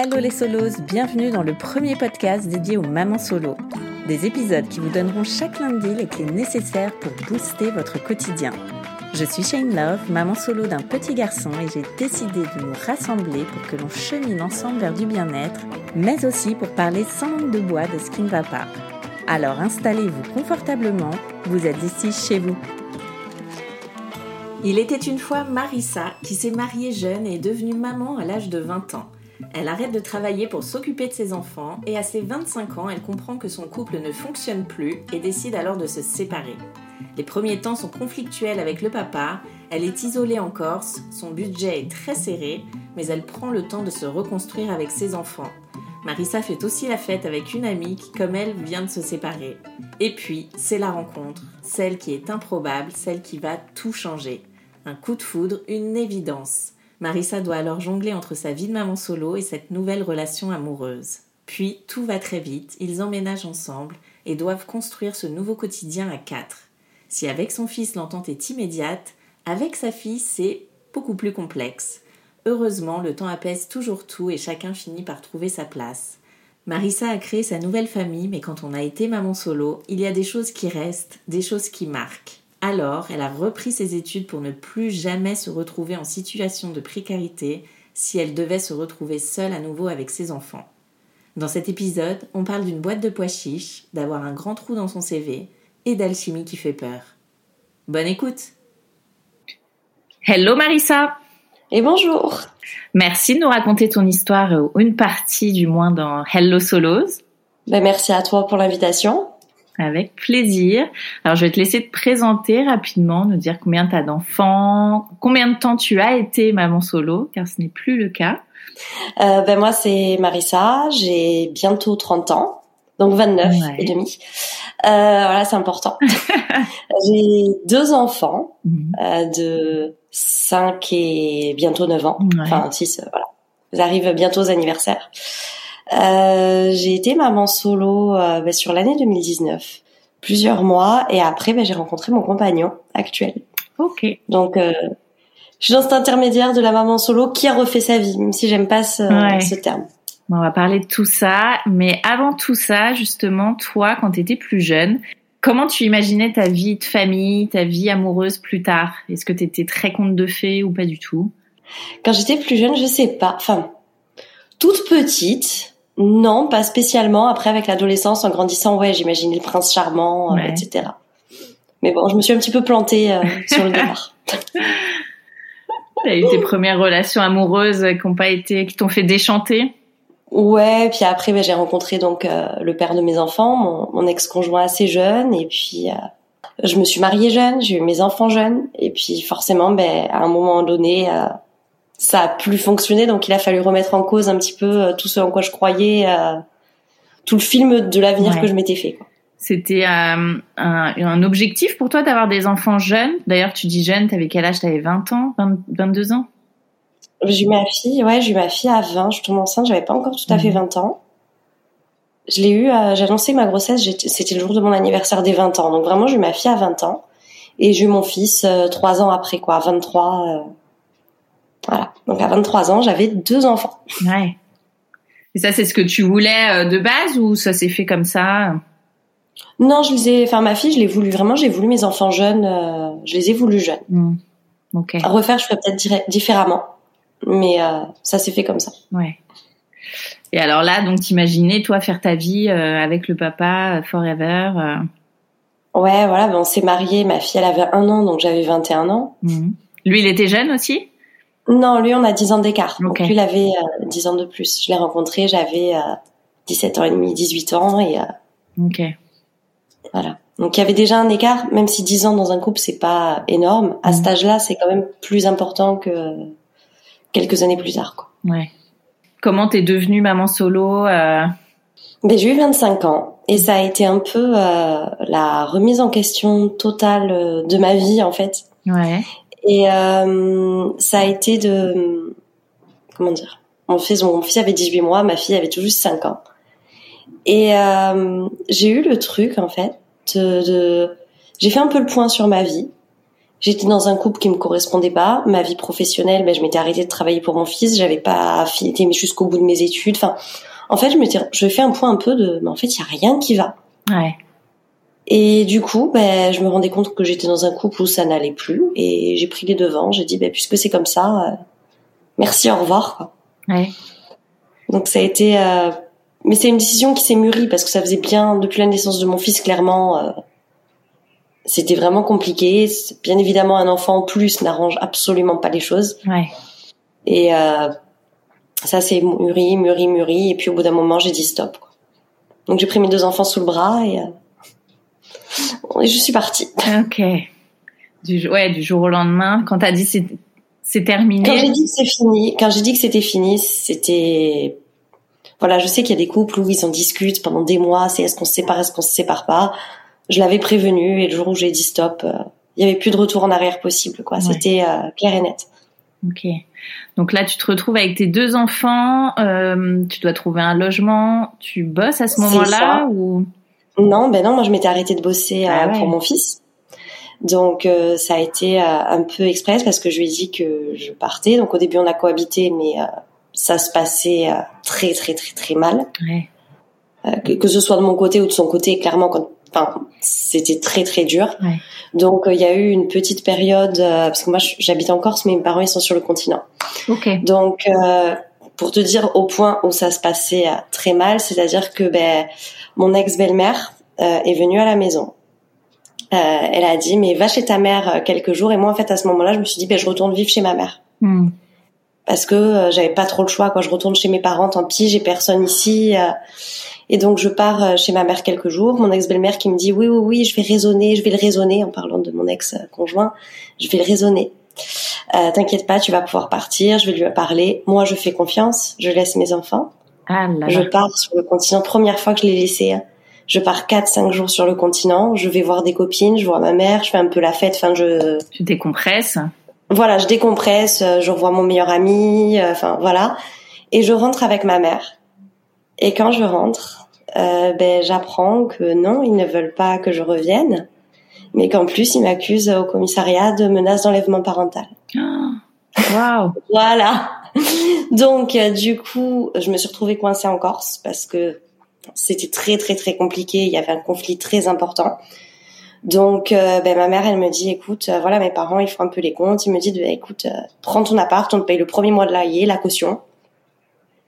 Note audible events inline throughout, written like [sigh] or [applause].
Hello les solos, bienvenue dans le premier podcast dédié aux mamans solo. Des épisodes qui vous donneront chaque lundi les clés nécessaires pour booster votre quotidien. Je suis Shane Love, maman solo d'un petit garçon et j'ai décidé de nous rassembler pour que l'on chemine ensemble vers du bien-être, mais aussi pour parler sans langue de bois de ce qui ne va pas. Alors installez-vous confortablement, vous êtes ici chez vous. Il était une fois Marissa qui s'est mariée jeune et est devenue maman à l'âge de 20 ans. Elle arrête de travailler pour s'occuper de ses enfants et à ses 25 ans, elle comprend que son couple ne fonctionne plus et décide alors de se séparer. Les premiers temps sont conflictuels avec le papa, elle est isolée en Corse, son budget est très serré, mais elle prend le temps de se reconstruire avec ses enfants. Marissa fait aussi la fête avec une amie qui, comme elle, vient de se séparer. Et puis, c'est la rencontre, celle qui est improbable, celle qui va tout changer. Un coup de foudre, une évidence. Marissa doit alors jongler entre sa vie de maman solo et cette nouvelle relation amoureuse. Puis tout va très vite, ils emménagent ensemble et doivent construire ce nouveau quotidien à quatre. Si avec son fils l'entente est immédiate, avec sa fille c'est beaucoup plus complexe. Heureusement, le temps apaise toujours tout et chacun finit par trouver sa place. Marissa a créé sa nouvelle famille, mais quand on a été maman solo, il y a des choses qui restent, des choses qui marquent. Alors, elle a repris ses études pour ne plus jamais se retrouver en situation de précarité si elle devait se retrouver seule à nouveau avec ses enfants. Dans cet épisode, on parle d'une boîte de pois chiches, d'avoir un grand trou dans son CV et d'alchimie qui fait peur. Bonne écoute Hello Marissa Et bonjour Merci de nous raconter ton histoire, ou une partie du moins dans Hello Solos. Ben, merci à toi pour l'invitation. Avec plaisir. Alors, je vais te laisser te présenter rapidement, nous dire combien tu as d'enfants, combien de temps tu as été maman solo, car ce n'est plus le cas. Euh, ben moi, c'est Marissa, j'ai bientôt 30 ans, donc 29 et demi. Euh, voilà, c'est important. [laughs] j'ai deux enfants mhm. euh, de 5 et bientôt 9 ans, enfin 6, voilà. Ils arrivent bientôt aux anniversaires. Euh, j'ai été maman solo euh, bah, sur l'année 2019, plusieurs mois, et après bah, j'ai rencontré mon compagnon actuel. Ok. Donc euh, je suis dans cet intermédiaire de la maman solo qui a refait sa vie, même si j'aime pas ce, ce terme. on va parler de tout ça, mais avant tout ça, justement, toi, quand tu étais plus jeune, comment tu imaginais ta vie de famille, ta vie amoureuse plus tard? Est-ce que tu étais très conte de fées ou pas du tout? Quand j'étais plus jeune, je sais pas. Enfin, toute petite, non, pas spécialement. Après, avec l'adolescence, en grandissant, ouais, j'imaginais le prince charmant, euh, etc. Mais bon, je me suis un petit peu plantée euh, [laughs] sur le départ. T'as eu tes premières relations amoureuses qui ont pas été, qui t'ont fait déchanter? Ouais, puis après, ben, j'ai rencontré donc euh, le père de mes enfants, mon, mon ex-conjoint assez jeune, et puis je me suis mariée jeune, j'ai eu mes enfants jeunes, et puis forcément, ben, à un moment donné, ça a plus fonctionné, donc il a fallu remettre en cause un petit peu euh, tout ce en quoi je croyais, euh, tout le film de l'avenir que je m'étais fait. C'était euh, un, un, objectif pour toi d'avoir des enfants jeunes? D'ailleurs, tu dis jeune, t'avais quel âge? T'avais 20 ans 22 ans? J'ai eu ma fille, ouais, j'ai eu ma fille à 20, je tombe enceinte, j'avais pas encore tout à fait 20 mhm. ans. Je l'ai eu, j'ai annoncé ma grossesse, c'était le jour de mon anniversaire des 20 ans, donc vraiment j'ai eu ma fille à 20 ans. Et j'ai eu mon fils trois ans après, quoi, 23. Voilà. Donc à 23 ans, j'avais deux enfants. Ouais. Et ça, c'est ce que tu voulais euh, de base ou ça s'est fait comme ça? Non, je les ai. Enfin, ma fille, je l'ai voulu vraiment. J'ai voulu mes enfants jeunes. Euh, je les ai voulus jeunes. Mmh. Ok. À refaire, je ferais peut-être différemment, mais euh, ça s'est fait comme ça. Ouais. Et alors là, donc t'imaginais toi faire ta vie avec le papa forever Ouais, voilà, ben on s'est mariés. Ma fille, elle avait un an, donc j'avais 21 ans. Mhm. Lui, il était jeune aussi? Non, lui, on a 10 ans d'écart. Donc lui, il avait 10 ans de plus. Je l'ai rencontré, j'avais 17 ans et demi, 18 ans et. ok. Voilà. Donc il y avait déjà un écart, même si 10 ans dans un couple c'est pas énorme. À cet mhm. âge-là, c'est quand même plus important que quelques années plus tard. Quoi. Ouais. Comment t'es devenue maman solo euh... ben, J'ai eu 25 ans et ça a été un peu euh, la remise en question totale euh, de ma vie en fait. Ouais. Et euh, ça a été de comment dire mon fils, mon fils avait 18 mois, ma fille avait tout juste 5 ans. Et euh, j'ai eu le truc en fait de, j'ai fait un peu le point sur ma vie. J'étais dans un couple qui me correspondait pas. Ma vie professionnelle, ben, je m'étais arrêtée de travailler pour mon fils. J'avais pas été jusqu'au bout de mes études. Enfin, en fait, je m'étais, je fais un point un peu de, mais en fait, il y a rien qui va. Ouais. Et du coup, ben, je me rendais compte que j'étais dans un couple où ça n'allait plus. Et j'ai pris les devants. J'ai dit, ben, puisque c'est comme ça, euh, merci, au revoir. Quoi. Ouais. Donc ça a été euh, mais c'est une décision qui s'est mûrie parce que ça faisait bien depuis la naissance de mon fils clairement euh, c'était vraiment compliqué bien évidemment un enfant en plus n'arrange absolument pas les choses ouais. et euh, ça s'est mûri mûri mûri et puis au bout d'un moment j'ai dit stop quoi. donc j'ai pris mes deux enfants sous le bras et, euh, et je suis partie ok du ouais du jour au lendemain quand t'as dit c'est c'est terminé quand j'ai dit que c'est fini quand j'ai dit que c'était fini c'était voilà, je sais qu'il y a des couples où ils en discutent pendant des mois, c'est est-ce qu'on se sépare, est-ce qu'on se sépare pas. Je l'avais prévenu et le jour où j'ai dit stop, euh, il y avait plus de retour en arrière possible, quoi. C'était euh, clair et net. Ok. Donc là, tu te retrouves avec tes deux enfants, euh, tu dois trouver un logement, tu bosses à ce moment-là ou? Non, ben non, moi je m'étais arrêtée de bosser ah pour mon fils. Donc ça a été un peu express parce que je lui ai dit que je partais. Donc au début on a cohabité, mais ça se passait euh, très très très très mal. Ouais. Euh, que, que, ce soit de mon côté ou de son côté, clairement, quand, enfin, c'était très très dur. Ouais. Donc il y a eu une petite période parce que moi j'habite en Corse, mais mes parents ils sont sur le continent. Okay. Donc pour te dire au point où ça se passait très mal, c'est-à-dire que ben mon ex belle-mère euh, est venue à la maison. Euh, elle a dit mais va chez ta mère quelques jours et moi en fait à ce moment-là je me suis dit ben je retourne vivre chez ma mère. Mm parce que euh, j'avais pas trop le choix. Quand je retourne chez mes parents, tant pis, j'ai personne ici. Euh. et donc je pars euh, chez ma mère quelques jours. Mon ex-belle-mère qui me dit oui, oui, oui, je vais raisonner, je vais le raisonner en parlant de mon ex-conjoint. Je vais le raisonner. Euh, T'inquiète pas, tu vas pouvoir partir. Je vais lui parler. Moi, je fais confiance. Je laisse mes enfants. Ah je pars sur le continent. Première fois que je l'ai laissé. Hein. Je pars 4-5 jours sur le continent. Je vais voir des copines. Je vois ma mère. Je fais un peu la fête. Enfin, je. Tu décompresses voilà, je décompresse, euh, je revois mon meilleur ami, euh, enfin voilà, et je rentre avec ma mère. Et quand je rentre, euh, ben j'apprends que non, ils ne veulent pas que je revienne, mais qu'en plus ils m'accusent au commissariat de menace d'enlèvement parental. Waouh. voilà. [laughs] Donc du coup, je me suis retrouvée coincée en Corse parce que c'était très très très compliqué. Il y avait un conflit très important. Donc, euh, ben, ma mère, elle me dit, écoute, euh, voilà, mes parents, ils font un peu les comptes. Ils me disent, ben, écoute, euh, prends ton appart, on te paye le premier mois de loyer, la caution.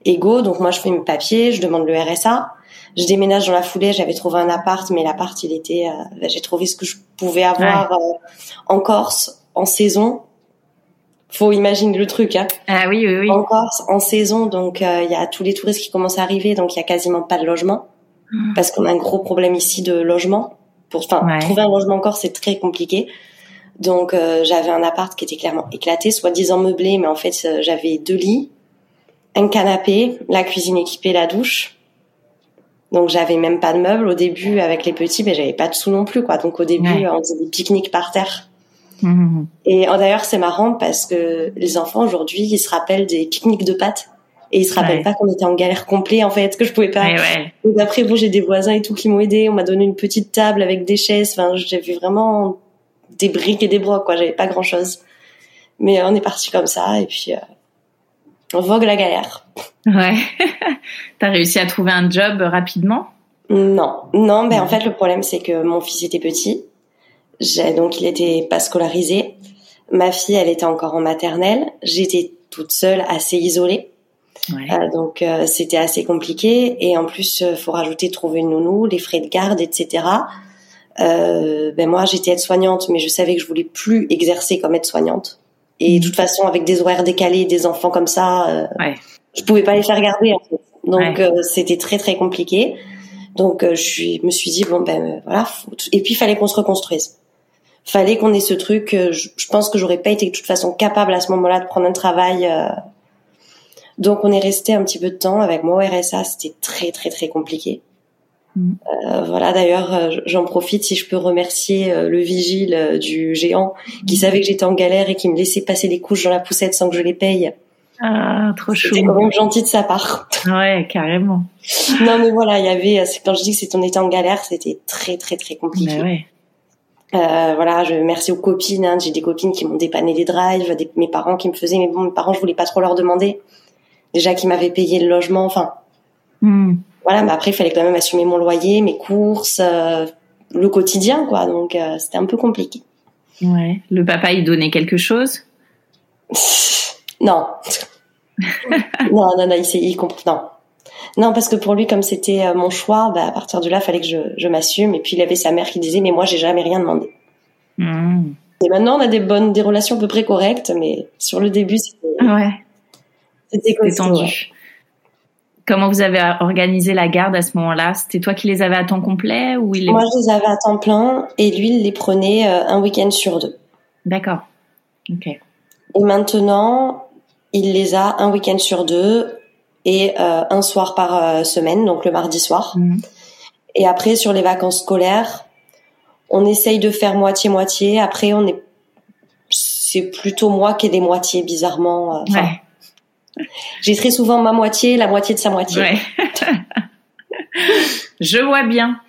Et go, donc moi, je fais mes papiers, je demande le RSA. Je déménage dans la foulée, j'avais trouvé un appart, mais l'appart, il était... Ben, j'ai trouvé ce que je pouvais avoir en Corse, en saison. Faut imaginer le truc, hein. Ah oui, oui, oui. En Corse, en saison, donc il y a tous les touristes qui commencent à arriver, donc il y a quasiment pas de logement. Mmh. Parce qu'on a un gros problème ici de logement. Pour enfin trouver un logement encore, c'est très compliqué. Donc euh, j'avais un appart qui était clairement éclaté, soi-disant meublé, mais en fait euh, j'avais deux lits, un canapé, la cuisine équipée, la douche. Donc j'avais même pas de meubles au début avec les petits, mais j'avais pas de sous non plus quoi. Donc au début on faisait des pique-niques par terre. Mmh. Et oh, d'ailleurs c'est marrant parce que les enfants aujourd'hui ils se rappellent des pique-niques de pâtes. Et ils se rappellent pas qu'on était en galère complet en fait que je pouvais pas. Ouais, donc après bon j'ai des voisins et tout qui m'ont aidé. On m'a donné une petite table avec des chaises. Enfin j'ai vu vraiment des briques et des brocs quoi. J'avais pas grand chose mais on est parti comme ça. Et puis euh, on vogue la galère. Ouais. [laughs] T'as réussi à trouver un job rapidement? Non. Non mais en fait le problème c'est que mon fils était petit j'ai donc il était pas scolarisé ma fille elle était encore en maternelle j'étais toute seule assez isolée donc c'était assez compliqué et en plus faut rajouter trouver une nounou, les frais de garde, etc. ben moi j'étais aide-soignante mais je savais que je voulais plus exercer comme aide-soigngnante et de toute façon avec des horaires décalés, des enfants comme ça, ouais. je pouvais pas les faire garder en fait. Donc c'était très très compliqué. Donc euh, je me suis dit bon ben euh, voilà. Et puis il fallait qu'on se reconstruise. Fallait qu'on ait ce truc. Euh, je, pense que j'aurais pas été de toute façon capable à ce moment-là de prendre un travail. Donc on est resté un petit peu de temps avec moi au RSA. C'était très très très compliqué. Mm. voilà d'ailleurs j'en profite si je peux remercier le vigile du géant qui mm. savait que j'étais en galère et qui me laissait passer les couches dans la poussette sans que je les paye ah, trop chou. C'était quand même gentil de sa part. Ouais, carrément. [laughs] non, mais voilà, il y avait, quand je dis que c'est on était en galère, c'était très, très, très compliqué. Mais ouais. Euh, voilà, je merci aux copines. Hein, J'ai des copines qui m'ont dépanné des drives, des, mes parents qui me faisaient, mais bon, mes parents, je voulais pas trop leur demander. Déjà qui m'avaient payé le logement, enfin. Hmm. Voilà, mais après il fallait quand même assumer mon loyer, mes courses, euh, le quotidien, quoi. Donc euh, c'était un peu compliqué. Ouais. Le papa, il donnait quelque chose? [laughs] Non. [laughs] non, non, non, il, il Non. Non, parce que pour lui, comme c'était euh, mon choix, bah, à partir de là, il fallait que je, je m'assume. Et puis, il avait sa mère qui disait, mais moi, j'ai jamais rien demandé. Hmm. Et maintenant, on a des bonnes, des relations à peu près correctes, mais sur le début, c'était, ouais. c'était tendu. Comment vous avez organisé la garde à ce moment-là? C'était toi qui les avais à temps complet ou il Moi, je les avais à temps plein et lui, il les prenait euh, un week-end sur deux. D'accord. Ok. Et maintenant, il les a un week-end sur deux et euh, un soir par euh, semaine, donc le mardi soir. Mhm. Et après, sur les vacances scolaires, on essaye de faire moitié-moitié. Après, on est, c'est plutôt moi qui ai des moitiés, bizarrement. Euh, ouais. J'ai très souvent ma moitié, la moitié de sa moitié. Ouais. [laughs] Je vois bien.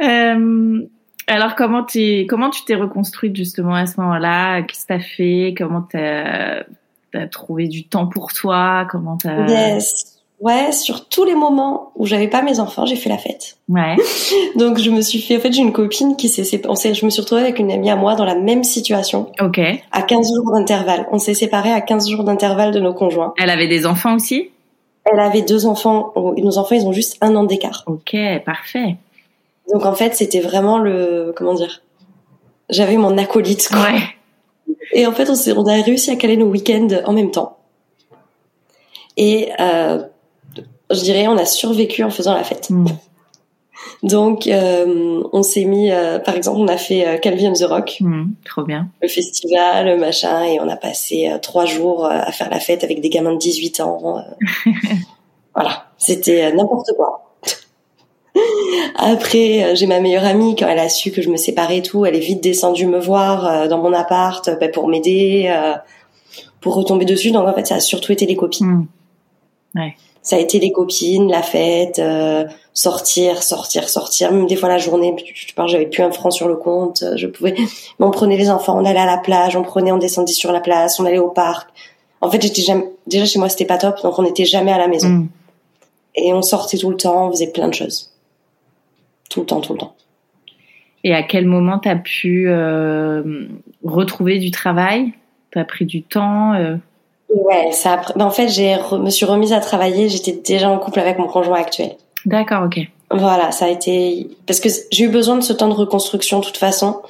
Euh, alors comment tu comment tu t'es reconstruite justement à ce moment-là? Qu'est-ce que t'as fait? Comment t'as t'as trouvé du temps pour toi Comment t'as Yes. Ouais, sur tous les moments où j'avais pas mes enfants, j'ai fait la fête. Ouais. [laughs] Donc je me suis fait en fait j'ai une copine qui s'est séparée je me suis retrouvée avec une amie à moi dans la même situation. OK. À 15 jours d'intervalle. On s'est séparés à 15 jours d'intervalle de nos conjoints. Elle avait des enfants aussi? Elle avait deux enfants, nos enfants ils ont juste un an d'écart. OK, parfait. Donc en fait, c'était vraiment le comment dire? J'avais mon acolyte quoi. Ouais. Et en fait, on, on a réussi à caler nos week-ends en même temps. Et euh, je dirais, on a survécu en faisant la fête. Mm. [laughs] Donc, euh, on s'est mis, euh, par exemple, on a fait euh, Calvi the Rock. Mm, trop bien. Le festival, le machin, et on a passé euh, trois jours à faire la fête avec des gamins de 18 ans. [laughs] voilà, c'était n'importe quoi. Après, euh, j'ai ma meilleure amie quand elle a su que je me séparais et tout, elle est vite descendue me voir euh, dans mon appart bah, pour m'aider, euh, pour retomber dessus. Donc en fait, ça a surtout été les copines. Hmm. Ouais. Ça a été les copines, la fête, sortir, sortir, sortir. Même des fois la journée, je parle, j'avais plus un franc sur le compte. Je pouvais, [laughs] mais on prenait les enfants, on allait à la plage, on prenait, on descendait sur la place, on allait au parc. En fait, j'étais jamais, déjà chez moi c'était pas top, donc on n'était jamais à la maison. Hmm. Et on sortait tout le temps, on faisait plein de choses tout le temps, tout le temps. Et à quel moment tu as pu euh, retrouver du travail? Tu as pris du temps euh? Ouais, ça ben, en fait, j'ai me suis remise à travailler, j'étais déjà en couple avec mon conjoint actuel. D'accord, OK. Voilà, ça a été parce que j'ai eu besoin de ce temps de reconstruction de toute façon.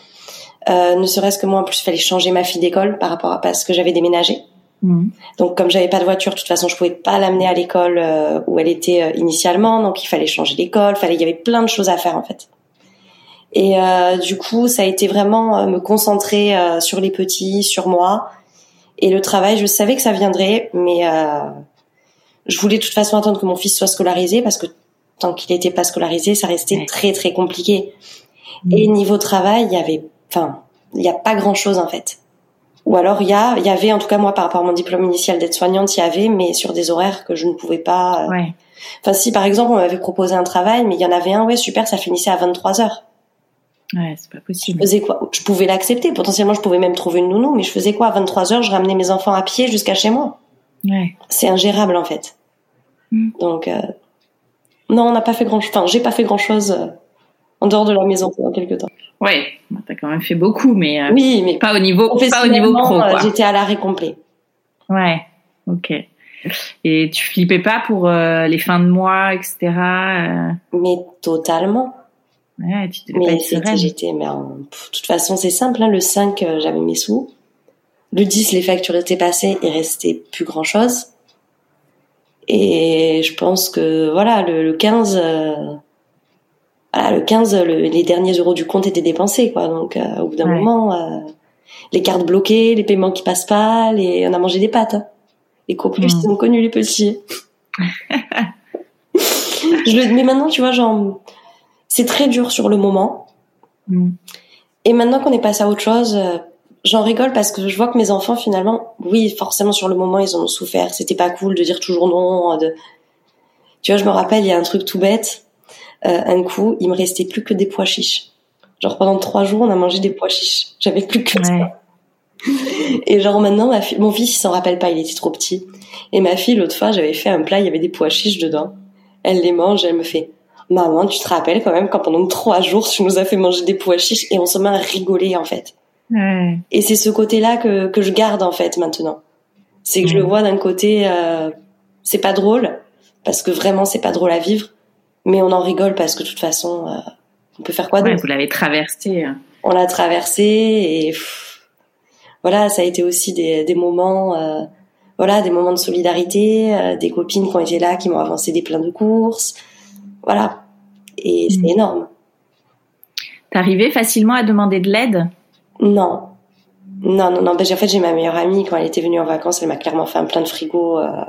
Euh, ne serait-ce que moi en plus il fallait changer ma fille d'école par rapport à parce que j'avais déménagé. Mmh. Donc comme j'avais pas de voiture, de toute façon, je pouvais pas l'amener à l'école euh, où elle était euh, initialement. Donc il fallait changer d'école, fallait, il y avait plein de choses à faire en fait. Et euh, du coup, ça a été vraiment me concentrer sur les petits, sur moi. Et le travail, je savais que ça viendrait, mais je voulais de toute façon attendre que mon fils soit scolarisé parce que tant qu'il n'était pas scolarisé, ça restait très très compliqué. Mmh. Et niveau travail, il y avait, enfin, il n'y a pas grand chose en fait. Ou alors il y a, y avait en tout cas moi par rapport à mon diplôme initial d'aide-soignante, il y avait, mais sur des horaires que je ne pouvais pas. Euh, ouais. Enfin si par exemple on m'avait proposé un travail, mais il y en avait un, ouais super, ça finissait à 23 heures. Ouais, c'est pas possible. Je faisais quoi? Je pouvais l'accepter. Potentiellement, je pouvais même trouver une nounou, mais je faisais quoi? À 23 heures Je ramenais mes enfants à pied jusqu'à chez moi. Ouais. C'est ingérable en fait. Mm. Donc euh... non, on n'a pas fait grand. Enfin, j'ai pas fait grand chose euh, en dehors de la maison pendant quelques temps. Ouais, t'as quand même fait beaucoup, mais euh, oui, mais pas au niveau, pas au niveau pro. Euh, j'étais à l'arrêt complet. Ouais, ok. Et tu flippais pas pour les fins de mois, etc. Mais totalement. Ouais, tu devais mais J'étais, mais de toute façon, c'est simple. Hein, le 5, j'avais mes sous. Le 10, les factures étaient passées, il restait plus grand chose. Et je pense que voilà, le, 15, euh, voilà, le 15, les derniers euros du compte étaient dépensés, quoi. Donc euh, au bout d'un moment, euh, les cartes bloquées, les paiements qui passent pas, les, on a mangé des pâtes. Hein. Les coplus, mmh. ils ont connu les petits. [laughs] je le, mais maintenant, tu vois, genre, c'est très dur sur le moment. Mm. Et maintenant qu'on est passé à autre chose, j'en rigole parce que je vois que mes enfants finalement, oui, forcément sur le moment ils ont souffert. C'était pas cool de dire toujours non. De... Tu vois, je me rappelle, il y a un truc tout bête. Euh, un coup, il me restait plus que des pois chiches. Genre pendant trois jours, on a mangé des pois chiches. J'avais plus que ça. [laughs] Et genre maintenant, ma fille, mon fils, il s'en rappelle pas, il était trop petit. Et ma fille, l'autre fois, j'avais fait un plat, il y avait des pois chiches dedans. Elle les mange, elle me fait, maman, tu te rappelles quand même quand pendant trois jours, tu nous as fait manger des pois chiches et on se met à rigoler en fait. Et c'est ce côté-là que, que je garde en fait maintenant. C'est que je le vois d'un côté, euh, c'est pas drôle parce que vraiment c'est pas drôle à vivre, mais on en rigole parce que de toute façon, euh, on peut faire quoi d'autre Vous l'avez traversé. Hein. On l'a traversé et voilà, ça a été aussi des, des moments, euh, voilà, des moments de solidarité, euh, des copines qui ont été là, qui m'ont avancé des plans de courses, voilà, et c'est mm. énorme. T'arrivais facilement à demander de l'aide? Non. Non, non, non. Ben, en fait, j'ai ma meilleure amie, quand elle était venue en vacances, elle m'a clairement fait un plein de frigo euh,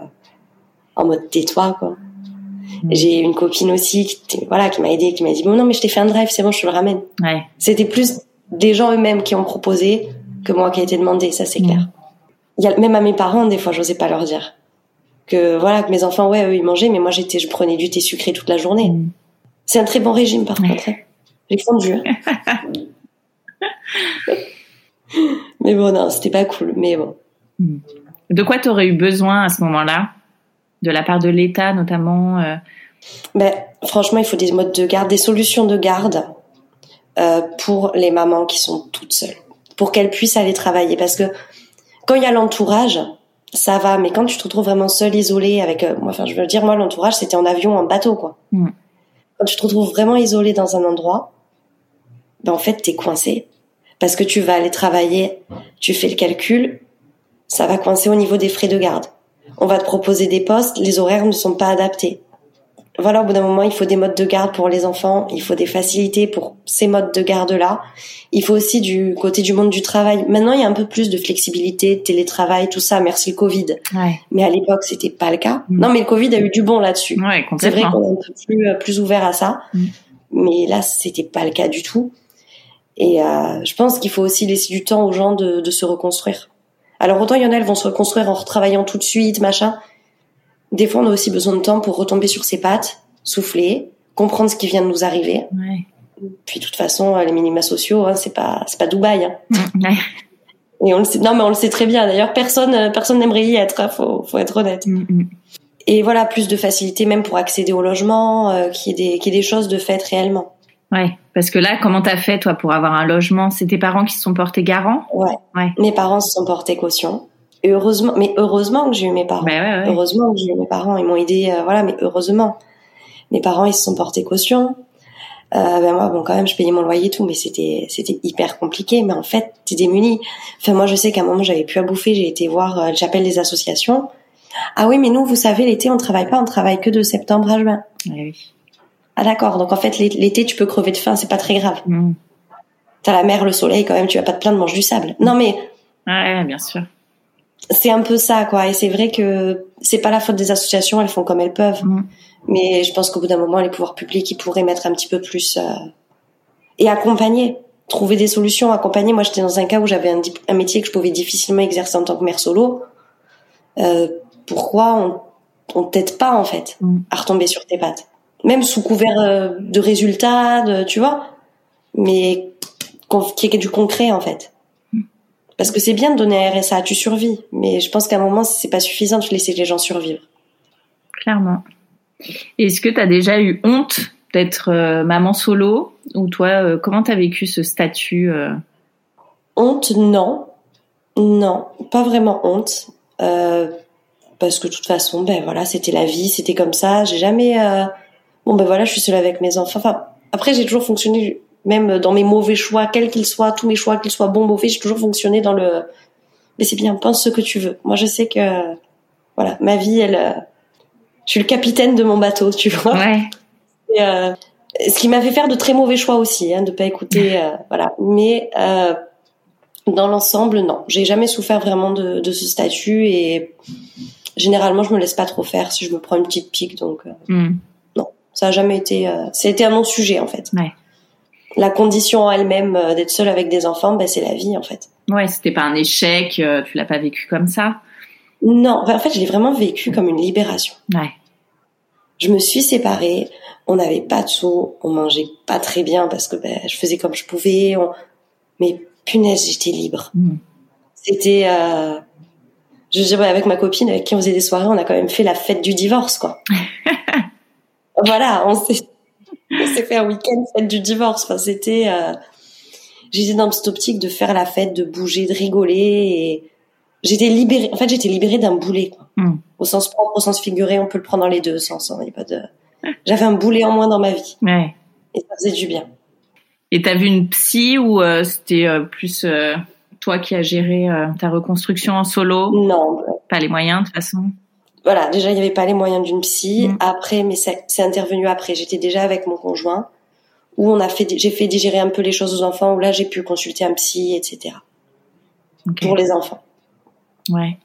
en mode tais-toi, quoi. Mm. J'ai une copine aussi qui, voilà, qui m'a aidé, qui m'a dit, bon, non, mais je t'ai fait un drive, c'est bon, je te le ramène. Ouais. C'était plus des gens eux-mêmes qui ont proposé que moi qui ai été demandé, ça c'est clair. Mm. Il y a, même à mes parents, des fois, j'osais pas leur dire. Que voilà, que mes enfants, ouais, eux, ils mangeaient, mais moi, j'étais, je prenais du thé sucré toute la journée. Mm. C'est un très bon régime, par contre. Hein. J'ai fondu. [laughs] mais bon, non, c'était pas cool. Mais bon. De quoi tu aurais eu besoin à ce moment-là? De la part de l'État, notamment euh? ben, Franchement, il faut des modes de garde, des solutions de garde euh, pour les mamans qui sont toutes seules. Pour qu'elles puissent aller travailler. Parce que quand il y a l'entourage, ça va. Mais quand tu te retrouves vraiment seule, isolée, avec. Euh, moi, enfin, je veux dire, moi, l'entourage, c'était en avion, en bateau, quoi. Mm. Quand tu te retrouves vraiment isolée dans un endroit, ben, en fait, t'es coincé parce que tu vas aller travailler, tu fais le calcul, ça va coincer au niveau des frais de garde. On va te proposer des postes, les horaires ne sont pas adaptés. Voilà, au bout d'un moment, il faut des modes de garde pour les enfants, il faut des facilités pour ces modes de garde-là. Il faut aussi du côté du monde du travail. Maintenant, il y a un peu plus de flexibilité, télétravail, tout ça, merci le Covid. Ouais. Mais à l'époque, c'était pas le cas. Mm. Non, mais le Covid a eu du bon là-dessus. Ouais, c'est vrai qu'on est un peu plus, euh, plus ouvert à ça. Mm. Mais là, c'était pas le cas du tout. Et euh, je pense qu'il faut aussi laisser du temps aux gens de, de, se reconstruire. Alors autant il y en a, elles vont se reconstruire en retravaillant tout de suite, machin. Des fois, on a aussi besoin de temps pour retomber sur ses pattes, souffler, comprendre ce qui vient de nous arriver. Ouais. Puis de toute façon, les minima sociaux, hein, c'est pas c'est pas Dubaï. Hein. [laughs] Ouais. Et on le sait, non mais on le sait très bien. D'ailleurs, personne personne n'aimerait y être. Hein, faut faut être honnête. Mm, mm. Et voilà, plus de facilité même pour accéder au logement, euh, qui est des qui est des choses de fait réellement. Ouais, parce que là, comment t'as fait toi pour avoir un logement? C'est tes parents qui se sont portés garants? Ouais. ouais. Mes parents se sont portés caution. Et heureusement, mais heureusement que j'ai eu mes parents. Ben heureusement que j'ai eu mes parents, ils m'ont aidé, euh, voilà. Mais heureusement, mes parents ils se sont portés caution. Euh, ben moi, bon, quand même, je payais mon loyer et tout, mais c'était c'était hyper compliqué. Mais en fait, t'es démuni. Enfin, moi, je sais qu'à un moment, j'avais plus à bouffer. J'ai été voir, euh, j'appelle les associations. Ah oui, mais nous, vous savez, l'été, on travaille pas, on travaille que de septembre à juin. oui. Ah d'accord, donc en fait l'été tu peux crever de faim, c'est pas très grave. Mm. T'as la mer, le soleil quand même, tu vas pas te plaindre de manger du sable. Non mais. Ouais, bien sûr. C'est un peu ça quoi, et c'est vrai que c'est pas la faute des associations, elles font comme elles peuvent. Mm. Mais je pense qu'au bout d'un moment, les pouvoirs publics ils pourraient mettre un petit peu plus euh, et accompagner, trouver des solutions, accompagner. Moi j'étais dans un cas où j'avais un, un, métier que je pouvais difficilement exercer en tant que mère solo. Euh, pourquoi on, on t'aide pas en fait mm. à retomber sur tes pattes? Même sous couvert euh, de résultats, de, tu vois, mais qu'il y ait du concret en fait. Parce que c'est bien de donner un RSA, tu survis, mais je pense qu'à un moment c'est pas suffisant de laisser les gens survivre. Clairement. Est-ce que tu as déjà eu honte d'être euh, maman solo? Ou toi euh, comment tu as vécu ce statut Honte non. Non, pas vraiment honte parce que de toute façon, ben voilà, c'était la vie, c'était comme ça. J'ai jamais, bon ben voilà, je suis seule avec mes enfants. Enfin, après j'ai toujours fonctionné, même dans mes mauvais choix, quels qu'ils soient, tous mes choix, qu'ils soient bons, mauvais, j'ai toujours fonctionné dans le, mais c'est bien, pense ce que tu veux. Moi, je sais que, voilà, ma vie, elle, euh, je suis le capitaine de mon bateau, tu vois. Ouais. Et, euh, ce qui m'a fait faire de très mauvais choix aussi, hein, de pas écouter, euh, voilà. Mais euh, dans l'ensemble, non, j'ai jamais souffert vraiment de, de, ce statut et généralement, je me laisse pas trop faire si je me prends une petite pique, donc euh, mm. Ça a jamais été, euh, ça a été un non-sujet en fait. Ouais. La condition elle-même euh, d'être seule avec des enfants, ben c'est la vie en fait. Ouais, c'était pas un échec, tu l'as pas vécu comme ça? Non, en fait, je l'ai vraiment vécu comme une libération. Ouais. Je me suis séparée, on n'avait pas de sous, on mangeait pas très bien parce que ben, je faisais comme je pouvais, on... mais punaise, j'étais libre. Mm. C'était, euh... je dirais avec ma copine avec qui on faisait des soirées, on a quand même fait la fête du divorce, quoi. [laughs] voilà, on s'est, fait un week-end fête du divorce. Enfin, c'était, euh... j'étais dans cette optique de faire la fête, de bouger, de rigoler et j'étais libérée. En fait, j'étais libérée d'un boulet, quoi. Mm. Au sens propre, au sens figuré, on peut le prendre dans les deux sens. Hein, il y a pas de. J'avais un boulet en moins dans ma vie. Ouais. Et ça faisait du bien. Et t'as vu une psy ou euh, c'était euh, plus euh, toi qui as géré ta reconstruction en solo? Non. Pas les moyens de toute façon? Voilà, déjà il n'y avait pas les moyens d'une psy. Mm. Après, mais c'est intervenu après. J'étais déjà avec mon conjoint où on a fait, j'ai fait digérer un peu les choses aux enfants où là j'ai pu consulter un psy, etc. Okay. Pour les enfants. Ouais.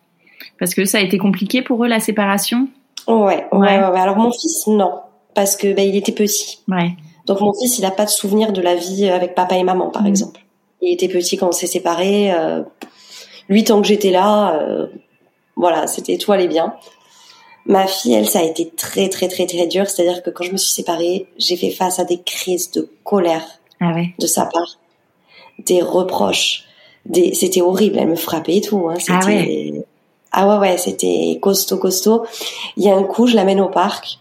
Parce que ça a été compliqué pour eux la séparation? Ouais, ouais, ouais. ouais. Alors mon fils, non, parce que bah, il était petit. Ouais. Donc mon fils, il n'a pas de souvenir de la vie avec papa et maman, par mmh. exemple. Il était petit quand on s'est séparés. Euh, lui, tant que j'étais là, euh, voilà, c'était tout allait bien. Ma fille, elle, ça a été très, très, très, très dur. C'est-à-dire que quand je me suis séparée, j'ai fait face à des crises de colère ah ouais. de sa part, des reproches, des, c'était horrible. Elle me frappait et tout. Hein. C'était, ah ouais. ah ouais, ouais, c'était costaud, costaud. Il y a un coup, je l'amène au parc.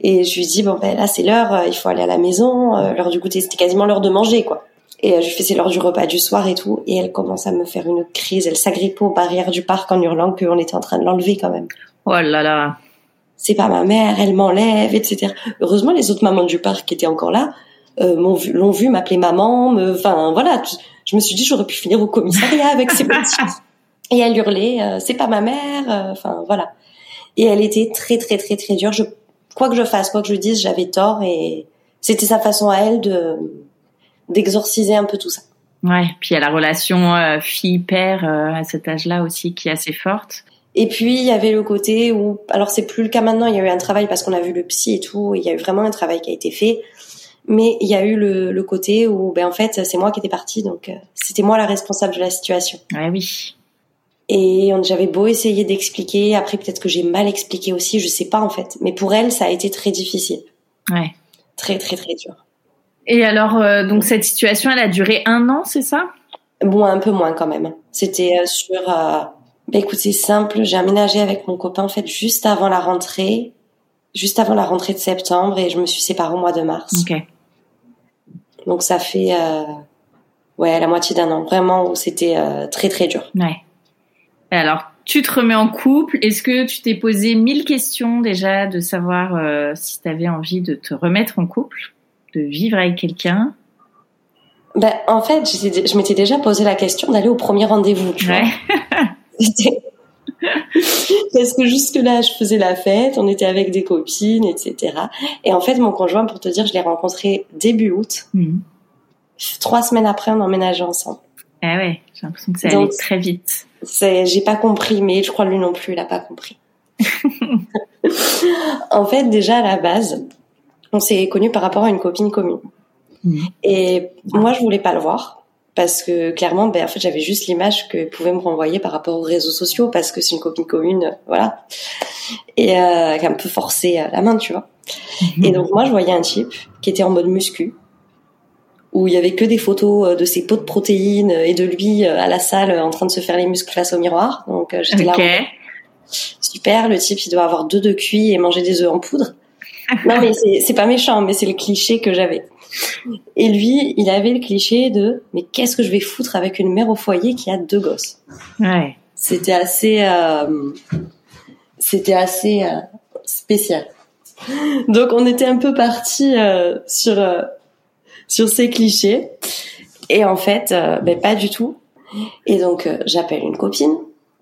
Et je lui dis bon ben là c'est l'heure, euh, il faut aller à la maison. Euh, l'heure du goûter, c'était quasiment l'heure de manger quoi. Et euh, je lui fais c'est l'heure du repas du soir et tout. Et elle commence à me faire une crise. Elle s'agrippe aux barrières du parc en hurlant qu'on était en train de l'enlever quand même. Oh là là. C'est pas ma mère, elle m'enlève, etc. Heureusement les autres mamans du parc qui étaient encore là euh, l'ont vu, m'appeler maman. Enfin voilà, je me suis dit j'aurais pu finir au commissariat avec ces petits. [laughs] Et elle hurlait c'est pas ma mère. Enfin voilà. Et elle était très très très très dure. Je quoi que je fasse, quoi que je dise, j'avais tort et c'était sa façon à elle de d'exorciser un peu tout ça. Ouais, puis il y a la relation euh, fille-père euh, à cet âge-là aussi qui est assez forte. Et puis il y avait le côté où, alors c'est plus le cas maintenant, il y a eu un travail parce qu'on a vu le psy et tout, il y a eu vraiment un travail qui a été fait, mais il y a eu le, le côté où, ben en fait, c'est moi qui étais partie, donc euh, c'était moi la responsable de la situation. Ouais, oui. Et j'avais beau essayer d'expliquer, après peut-être que j'ai mal expliqué aussi, je sais pas en fait. Mais pour elle, ça a été très difficile. Ouais. Très très très dur. Et alors, euh, donc cette situation, elle a duré un an, c'est ça? Bon, un peu moins quand même. C'était euh, sur. Euh... Bah écoute, c'est simple. J'ai aménagé avec mon copain en fait juste avant la rentrée, juste avant la rentrée de septembre, et je me suis séparée au mois de mars. Ok. Donc ça fait euh... ouais la moitié d'un an, vraiment où c'était euh, très très dur. Ouais. Alors, tu te remets en couple. Est-ce que tu t'es posé mille questions déjà de savoir euh, si tu avais envie de te remettre en couple, de vivre avec quelqu'un? Ben, En fait, je m'étais déjà posé la question d'aller au premier rendez-vous. Tu ouais. [laughs] [laughs] Parce que jusque-là, je faisais la fête, on était avec des copines, etc. Et en fait, mon conjoint, pour te dire, je l'ai rencontré début août. Mmh. Trois semaines après, on emménageait ensemble. Ah ouais, j'ai l'impression que ça allait très vite. J'ai pas compris, mais je crois lui non plus, il a pas compris. [laughs] en fait, déjà à la base, on s'est connus par rapport à une copine commune. Mmh. Et moi, je voulais pas le voir parce que clairement, ben en fait, j'avais juste l'image que pouvait me renvoyer par rapport aux réseaux sociaux parce que c'est une copine commune, voilà, et euh, qui a un peu forcé la main, tu vois. Mmh. Et donc moi, je voyais un type qui était en mode muscu, où il y avait que des photos euh, de ses pots de protéines et de lui euh, à la salle en train de se faire les muscles face au miroir. Donc euh, j'étais okay. là. Super, le type il doit avoir deux de cuits et manger des œufs en poudre. non mais c'est pas méchant, mais c'est le cliché que j'avais. Et lui, il avait le cliché de mais qu'est-ce que je vais foutre avec une mère au foyer qui a deux gosses? Ouais. C'était assez. Euh... c'était assez euh, spécial. Donc on était un peu parti euh, sur sur ces clichés et en fait ben pas du tout. Et donc j'appelle une copine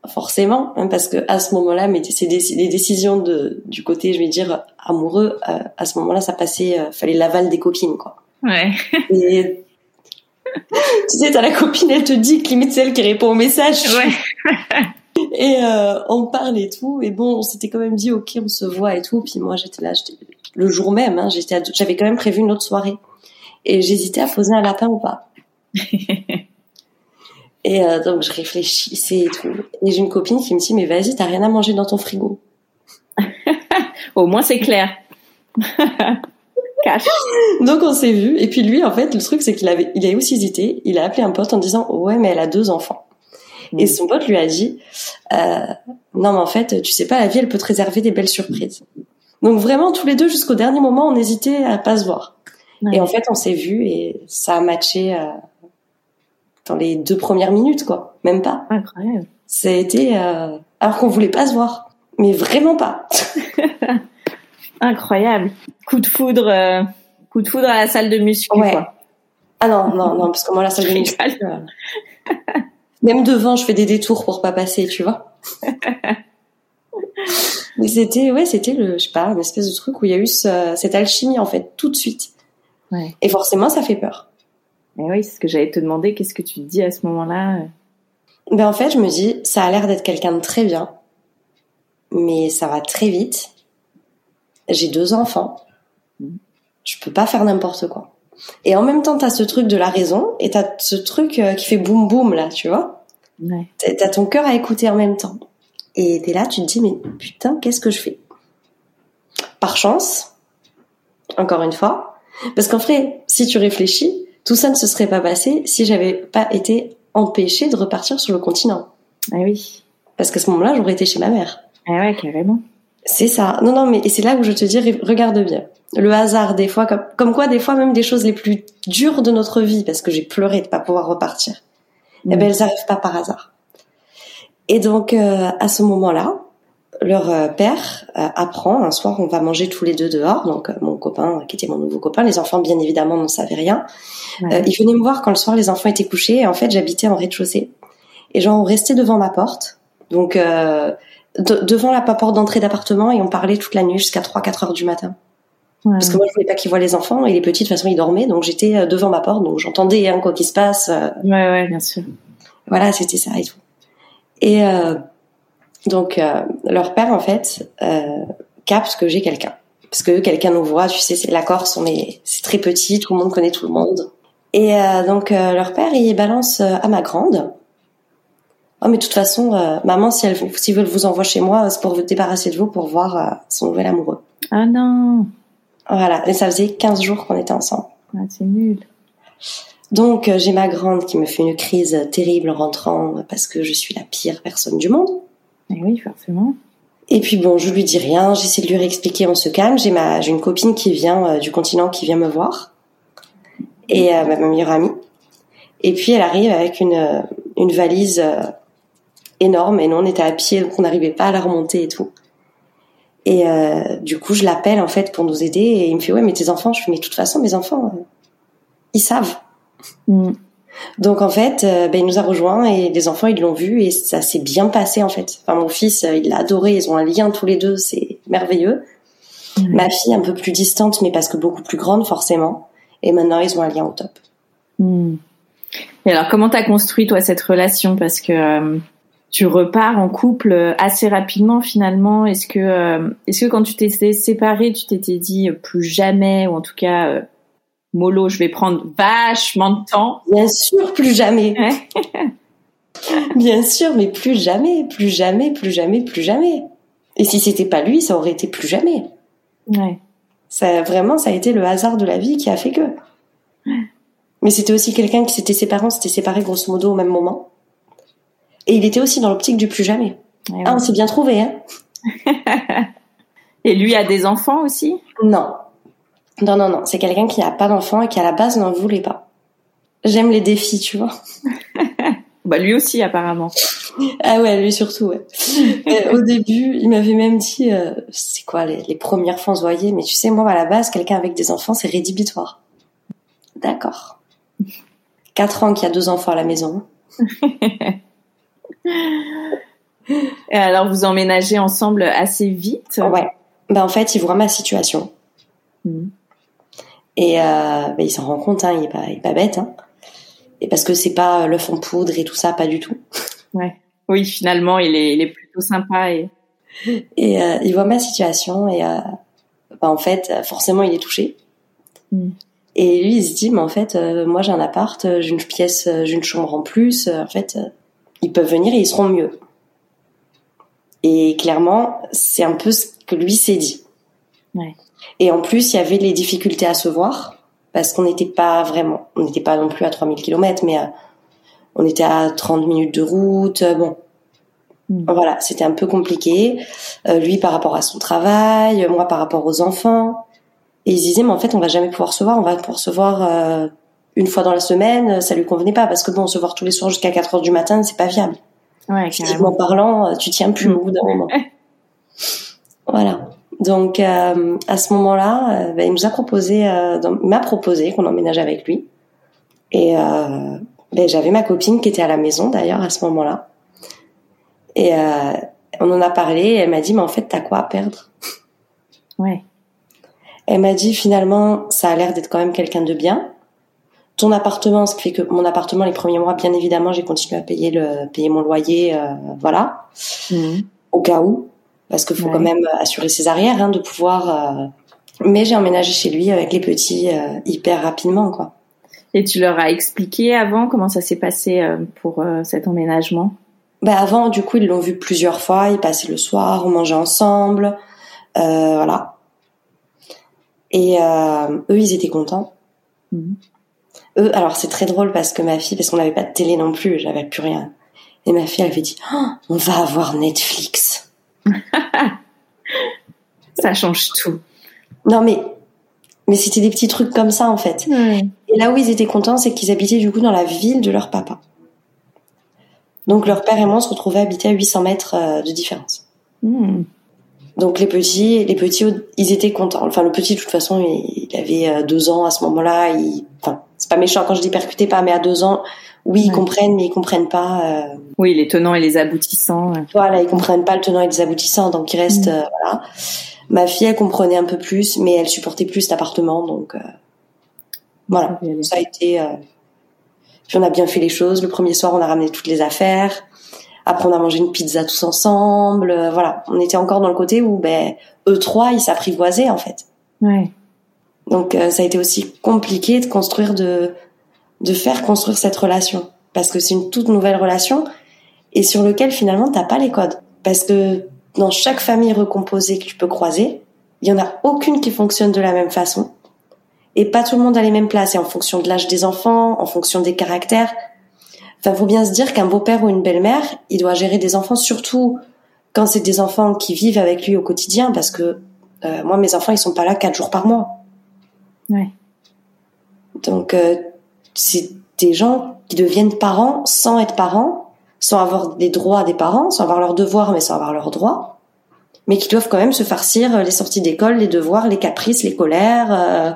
forcément hein, parce que à ce moment-là mais c'est des, les décisions de du côté je vais dire amoureux à ce moment-là ça passait fallait l'aval des copines quoi. Ouais. Et tu sais, t'as la copine, elle te dit que limite c'est elle qui répond au message. Ouais. [laughs] et euh, on parle et tout. Et bon, on s'était quand même dit, ok, on se voit et tout. Puis moi, j'étais là, le jour même, hein, j'étais, j'avais quand même prévu une autre soirée. Et j'hésitais à poser un lapin ou pas. [laughs] et euh, donc, je réfléchissais et tout. Et j'ai une copine qui me dit, mais vas-y, t'as rien à manger dans ton frigo. [laughs] au moins, c'est clair. [laughs] Donc on s'est vu et puis lui en fait le truc c'est qu'il avait il a aussi hésité, il a appelé un pote en disant ouais mais elle a deux enfants. Et mm. son pote lui a dit euh, non mais en fait tu sais pas la vie elle peut te réserver des belles surprises. Donc vraiment tous les deux jusqu'au dernier moment on hésitait à pas se voir. Et en fait on s'est vu et ça a matché euh, dans les deux premières minutes quoi, même pas. Incroyable. Ça a été euh, alors qu'on voulait pas se voir, mais vraiment pas. [laughs] Incroyable. Coup de foudre, euh, coup de foudre à la salle de muscu. Ouais. Ah non, non, non, parce que moi la salle de [laughs] muscu. Euh, même devant, je fais des détours pour pas passer, tu vois. [laughs] Mais c'était, ouais, c'était le, je sais pas, une espèce de truc où il y a eu cette alchimie en fait, tout de suite. Ouais. Et forcément, ça fait peur. Mais oui, c'est ce que j'allais te demander. Qu'est-ce que tu te dis à ce moment-là? Ben en fait, je me dis, ça a l'air d'être quelqu'un de très bien, mais ça va très vite j'ai deux enfants, je peux pas faire n'importe quoi. Et en même temps, t'as ce truc de la raison et t'as ce truc euh, qui fait boum boum là, tu vois? Ouais. T'as ton cœur à écouter en même temps. Et t'es là, tu te dis mais putain, qu'est-ce que je fais? Par chance, encore une fois, parce qu'en fait, si tu réfléchis, tout ça ne se serait pas passé si j'avais pas été empêchée de repartir sur le continent. Ah oui. Parce qu'à ce moment-là, j'aurais été chez ma mère. Ah ouais, carrément. C'est ça. Non, non, mais et c'est là où je te dis, regarde bien. Le hasard, des fois, comme, comme quoi, des fois, même des choses les plus dures de notre vie, parce que j'ai pleuré de pas pouvoir repartir, eh ben, elles arrivent pas par hasard. Et donc, euh, à ce moment-là, leur euh, père euh, apprend, un soir, on va manger tous les deux dehors, donc mon copain, qui était mon nouveau copain, les enfants, bien évidemment, n'en savaient rien. ils venaient me voir quand le soir, les enfants étaient couchés, et en fait, j'habitais en rez-de-chaussée. Et genre, on restait devant ma porte, donc devant la porte d'entrée d'appartement et on parlait toute la nuit jusqu'à 3-4 heures du matin. Parce que moi, je voulais pas qu'ils voient les enfants et les petits, de toute façon, ils dormaient, donc j'étais euh, devant ma porte, donc j'entendais hein, quoi qu'il se passe. Euh. Ouais, ouais, bien sûr. Voilà, c'était ça et tout. Et euh, donc, euh, leur père, en fait, euh, capte que j'ai quelqu'un. Parce que quelqu'un nous voit, tu sais, c'est la Corse, on est, c'est très petit, tout le monde connaît tout le monde. Et donc, leur père, il balance à ma grande, Oh, mais de toute façon, euh, maman, si elle, si veut vous envoie chez moi, c'est pour vous débarrasser de vous, pour voir euh, son nouvel amoureux. Ah non. Voilà. Et ça faisait 15 jours qu'on était ensemble. Ah, c'est nul. Donc, euh, j'ai ma grande qui me fait une crise terrible en rentrant parce que je suis la pire personne du monde. Et eh oui, forcément. Et puis bon, je lui dis rien, j'essaie de lui réexpliquer, on se calme. J'ai ma, j'ai une copine qui vient du continent qui vient me voir et ma meilleure amie. Et puis elle arrive avec une une valise énorme et nous on était à pied donc on n'arrivait pas à la remonter et tout. Et euh, du coup je l'appelle en fait pour nous aider et il me fait ouais mais tes enfants je fais mais de toute façon mes enfants euh, ils savent. Mm. Donc en fait euh, ben, il nous a rejoint et les enfants ils l'ont vu et ça s'est bien passé en fait. Enfin mon fils il l'a adoré ils ont un lien tous les deux c'est merveilleux. Ma fille un peu plus distante mais parce que beaucoup plus grande forcément et maintenant ils ont un lien au top. Mm. Et alors comment t'as construit toi cette relation? Parce que tu repars en couple euh, assez rapidement finalement. Est-ce que, euh, est-ce que quand tu t'étais séparé, tu t'étais dit euh, plus jamais, ou en tout cas, mollo, je vais prendre vachement de temps Bien sûr, plus jamais. [laughs] Bien sûr, mais plus jamais, plus jamais, plus jamais, plus jamais. Et si c'était pas lui, ça aurait été plus jamais. Ouais. Ça, vraiment, ça a été le hasard de la vie qui a fait que. Mais c'était aussi quelqu'un qui s'était séparé, s'était séparé grosso modo au même moment. Et il était aussi dans l'optique du plus jamais. Ah, on s'est bien trouvé, hein [laughs] Et lui a des enfants aussi? Non. Non, non, non. C'est quelqu'un qui n'a pas d'enfants et qui à la base n'en voulait pas. J'aime les défis, tu vois. [laughs] bah lui aussi apparemment. Ah ouais, lui surtout. Ouais. [laughs] au début, il m'avait même dit, euh, c'est quoi les, premières on se voyait, mais tu sais, moi à la base, quelqu'un avec des enfants, c'est rédhibitoire. D'accord. Quatre ans qu'il y a deux enfants à la maison. [laughs] Et alors, vous emménagez ensemble assez vite? Ouais. Ben, en fait, il voit ma situation. Hmm. Et euh, ben, il s'en rend compte, hein, il, est pas, il est pas bête. Hein. Et parce que c'est pas le fond poudre et tout ça, pas du tout. [laughs] Ouais. Oui, finalement, il est, il est plutôt sympa. Et, [laughs] et euh, il voit ma situation et euh, ben, en fait, forcément, il est touché. Hmm. Et lui, il se dit, mais en fait, euh, moi j'ai un appart, j'ai une pièce, j'ai une chambre en plus. en fait, ils peuvent venir et ils seront mieux. Et clairement, c'est un peu ce que lui s'est dit. Et en plus, il y avait les difficultés à se voir parce qu'on n'était pas vraiment, on n'était pas non plus à 3000 km, mais euh, on était à 30 minutes de route. Euh, bon, hmm. voilà, c'était un peu compliqué. Euh, lui par rapport à son travail, moi par rapport aux enfants. Et il se disait, mais en fait, on va jamais pouvoir se voir. On va pouvoir se voir une fois dans la semaine. Ça lui convenait pas parce que bon, se voir tous les soirs jusqu'à 4 heures du matin, c'est pas viable. Ouais, Physiquement parlant, tu tiens plus au bout d'un moment. [laughs] voilà. Donc euh, à ce moment-là, euh, ben, il nous a proposé, euh, il m'a proposé qu'on emménage avec lui. Et ben, j'avais ma copine qui était à la maison d'ailleurs à ce moment-là. Et on en a parlé. Et elle m'a dit, mais en fait, t'as quoi à perdre? Ouais. Elle m'a dit finalement, ça a l'air d'être quand même quelqu'un de bien. Ton appartement, ce qui fait que mon appartement les premiers mois, bien évidemment, j'ai continué à payer le payer mon loyer, voilà, mmh. au cas où parce qu'il faut quand même assurer ses arrières, hein, de pouvoir. Euh, mais j'ai emménagé chez lui avec les petits euh, hyper rapidement, quoi. Et tu leur as expliqué avant comment ça s'est passé euh, pour cet emménagement? Ben avant, du coup, ils l'ont vu plusieurs fois. Ils passaient le soir, on mangeait ensemble, voilà. Et eux, ils étaient contents. Mhm. Eux, alors c'est très drôle parce que ma fille, parce qu'on n'avait pas de télé non plus, j'avais plus rien. Et ma fille, elle avait dit, oh, on va avoir Netflix. [laughs] ça change tout. Non, mais, mais c'était des petits trucs comme ça, en fait. Et là où ils étaient contents, c'est qu'ils habitaient du coup dans la ville de leur papa. Donc leur père et moi, on se retrouvait habités à 800 mètres euh, de différence. Hmm. Donc les petits, les petits, ils étaient contents. Enfin le petit, de toute façon, il, avait euh, deux ans à ce moment-là. Enfin, c'est pas méchant quand je dis percuter pas, mais à deux ans, oui, ils comprennent, mais ils comprennent pas. Euh... Oui, les tenants et les aboutissants. Voilà, ils comprennent pas le tenant et les aboutissants, donc ils restent. Mm. Euh, voilà. Ma fille, elle comprenait un peu plus, mais elle supportait plus cet appartement, donc euh... voilà. Ça a été. Euh, puis on a bien fait les choses. Le premier soir, on a ramené toutes les affaires. Après, on a mangé une pizza tous ensemble. Euh, voilà, on était encore dans le côté où ben eux trois, ils s'apprivoisaient en fait. Ouais. Donc ça a été aussi compliqué de construire de de faire construire cette relation parce que c'est une toute nouvelle relation et sur lequel finalement t'as pas les codes parce que dans chaque famille recomposée que tu peux croiser, il y en a aucune qui fonctionne de la même façon et pas tout le monde a les mêmes places et en fonction de l'âge des enfants, en fonction des caractères. Enfin, faut bien se dire qu'un beau-père ou une belle-mère, il doit gérer des enfants surtout quand c'est des enfants qui vivent avec lui au quotidien parce que euh, moi mes enfants ils sont pas là quatre jours par mois. Ouais. Donc euh, c'est des gens qui deviennent parents sans être parents, sans avoir des droits des parents, sans avoir leurs devoirs mais sans avoir leurs droits, mais qui doivent quand même se farcir les sorties d'école, les devoirs, les caprices, les colères, euh,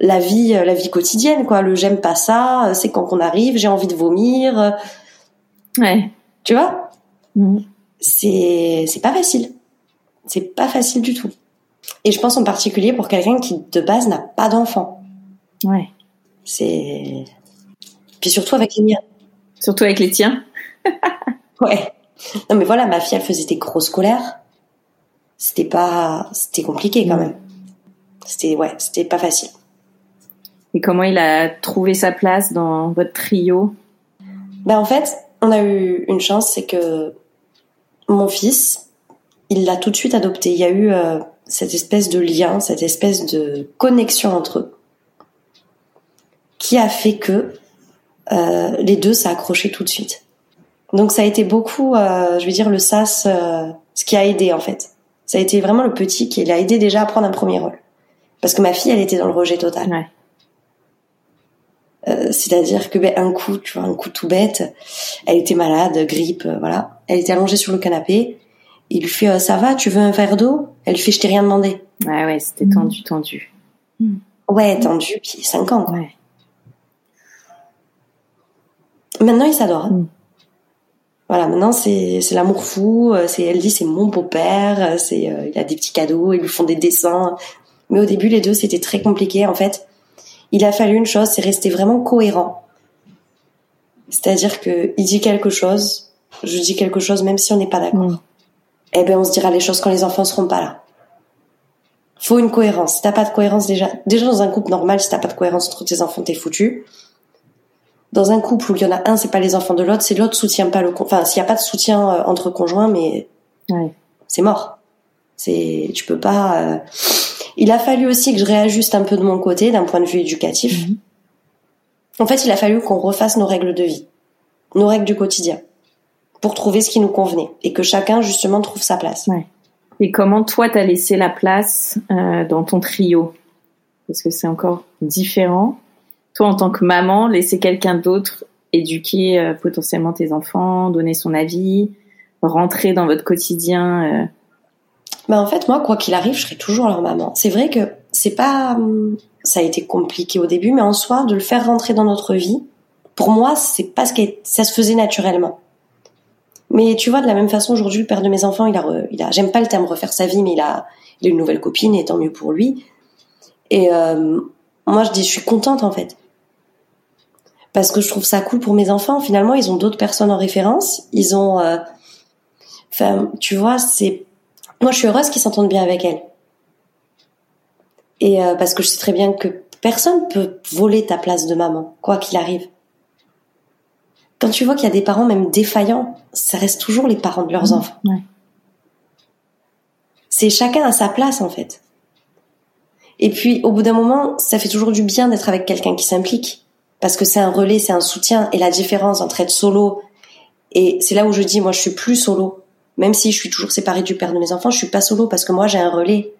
la vie, euh, la vie quotidienne quoi. Le j'aime pas ça, euh, c'est quand on arrive, j'ai envie de vomir. Ouais. Tu vois? Mmh. C'est c'est pas facile. C'est pas facile du tout. Et je pense en particulier pour quelqu'un qui de base n'a pas d'enfant. Ouais. C'est. Puis surtout avec les miens. Surtout avec les tiens. [laughs] ouais. Non mais voilà, ma fille elle faisait des grosses colères. C'était pas, c'était compliqué quand même. C'était ouais, c'était pas facile. Et comment il a trouvé sa place dans votre trio? Ben en fait, on a eu une chance, c'est que mon fils, il l'a tout de suite adopté. Il y a eu euh, cette espèce de lien, cette espèce de connexion entre eux qui a fait que euh, les deux accroché tout de suite. Donc ça a été beaucoup, euh, je vais dire le sas, euh, ce qui a aidé en fait. Ça a été vraiment le petit qui l'a aidé déjà à prendre un premier rôle. Parce que ma fille, elle était dans le rejet total. Euh, c'est-à-dire que ben, un coup, tu vois, un coup tout bête, elle était malade, grippe, voilà. Elle était allongée sur le canapé. Il lui fait ça va, tu veux un verre d'eau? Elle lui fait je t'ai rien demandé. Ouais ouais, c'était tendu, tendu. Ouais, tendu, puis 5 ans quoi. Ouais. Maintenant, il s'adore. Mm. Voilà, maintenant c'est c'est l'amour fou. Euh, c'est elle dit c'est mon beau-père. Euh, c'est euh, il a des petits cadeaux, ils lui font des dessins. Mais au début, les deux c'était très compliqué. En fait, il a fallu une chose, c'est rester vraiment cohérent. C'est-à-dire que il dit quelque chose, je dis quelque chose, même si on n'est pas d'accord. Mm. Eh ben, on se dira les choses quand les enfants seront pas là. Faut une cohérence. Si t'as pas de cohérence déjà, déjà dans un couple normal, si t'as pas de cohérence entre tes enfants, t'es foutu dans un couple où il y en a un, c'est pas les enfants de l'autre, c'est l'autre soutient pas le, enfin, s'il y a pas de soutien euh, entre conjoints, mais ouais. c'est mort. C'est, tu peux pas. Euh, il a fallu aussi que je réajuste un peu de mon côté, d'un point de vue éducatif. Mhm. En fait, il a fallu qu'on refasse nos règles de vie, nos règles du quotidien, pour trouver ce qui nous convenait et que chacun justement trouve sa place. Ouais. Et comment toi t'as laissé la place euh, dans ton trio? Parce que c'est encore différent toi en tant que maman, laisser quelqu'un d'autre éduquer euh, potentiellement tes enfants, donner son avis, rentrer dans votre quotidien. Euh... Bah en fait moi quoi qu'il arrive, je serai toujours leur maman. C'est vrai que c'est pas hum, ça a été compliqué au début, mais en soi de le faire rentrer dans notre vie, pour moi c'est pas ce qui ça se faisait naturellement. Mais tu vois de la même façon aujourd'hui le père de mes enfants, il a a j'aime pas le terme refaire sa vie, mais il a il a une nouvelle copine et tant mieux pour lui. Et euh, moi je dis je suis contente en fait parce que je trouve ça cool pour mes enfants. Finalement, ils ont d'autres personnes en référence. Ils ont, euh... enfin, tu vois, c'est, moi, je suis heureuse qu'ils s'entendent bien avec elle. Et euh, parce que je sais très bien que personne peut voler ta place de maman, quoi qu'il arrive. Quand tu vois qu'il y a des parents même défaillants, ça reste toujours les parents de leurs mmh, enfants. Ouais. C'est chacun à sa place en fait. Et puis au bout d'un moment, ça fait toujours du bien d'être avec quelqu'un qui s'implique parce que c'est un relais, c'est un soutien. Et la différence entre être solo et c'est là où je dis, moi, je suis plus solo. Même si je suis toujours séparée du père de mes enfants, je suis pas solo parce que moi, j'ai un relais.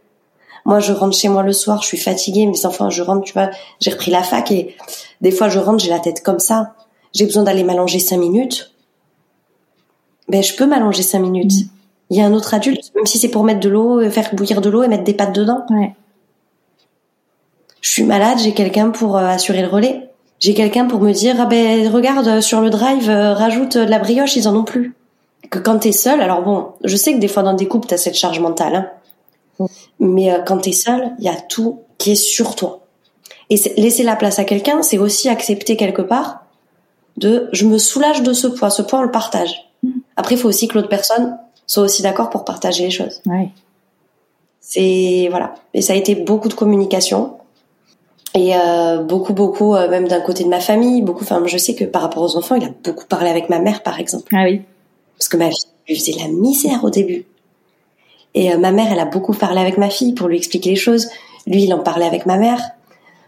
Moi, je rentre chez moi le soir, je suis fatiguée. Mes enfants, je rentre, tu vois, j'ai repris la fac et des fois, je rentre, j'ai la tête comme ça. J'ai besoin d'aller m'allonger cinq minutes. Ben, je peux m'allonger cinq minutes. Mm. Il y a un autre adulte, même si c'est pour mettre de l'eau, faire bouillir de l'eau et mettre des pâtes dedans. Ouais. Je suis malade, j'ai quelqu'un pour euh, assurer le relais j'ai quelqu'un pour me dire ah ben regarde sur le drive euh, rajoute de la brioche ils en ont plus. Que quand t'es seul alors bon je sais que des fois dans des couples t'as cette charge mentale hein, mais euh, quand t'es seul il y a tout qui est sur toi. Et laisser la place à quelqu'un c'est aussi accepter quelque part de je me soulage de ce poids ce poids on le partage. Mm. après il faut aussi que l'autre personne soit aussi d'accord pour partager les choses. Ouais. c'est voilà. Et ça a été beaucoup de communication et euh, beaucoup beaucoup euh, même d'un côté de ma famille beaucoup enfin je sais que par rapport aux enfants il a beaucoup parlé avec ma mère par exemple. Ah oui. Parce que ma fille lui faisait la misère au début. Et euh, ma mère elle a beaucoup parlé avec ma fille pour lui expliquer les choses. Lui il en parlait avec ma mère.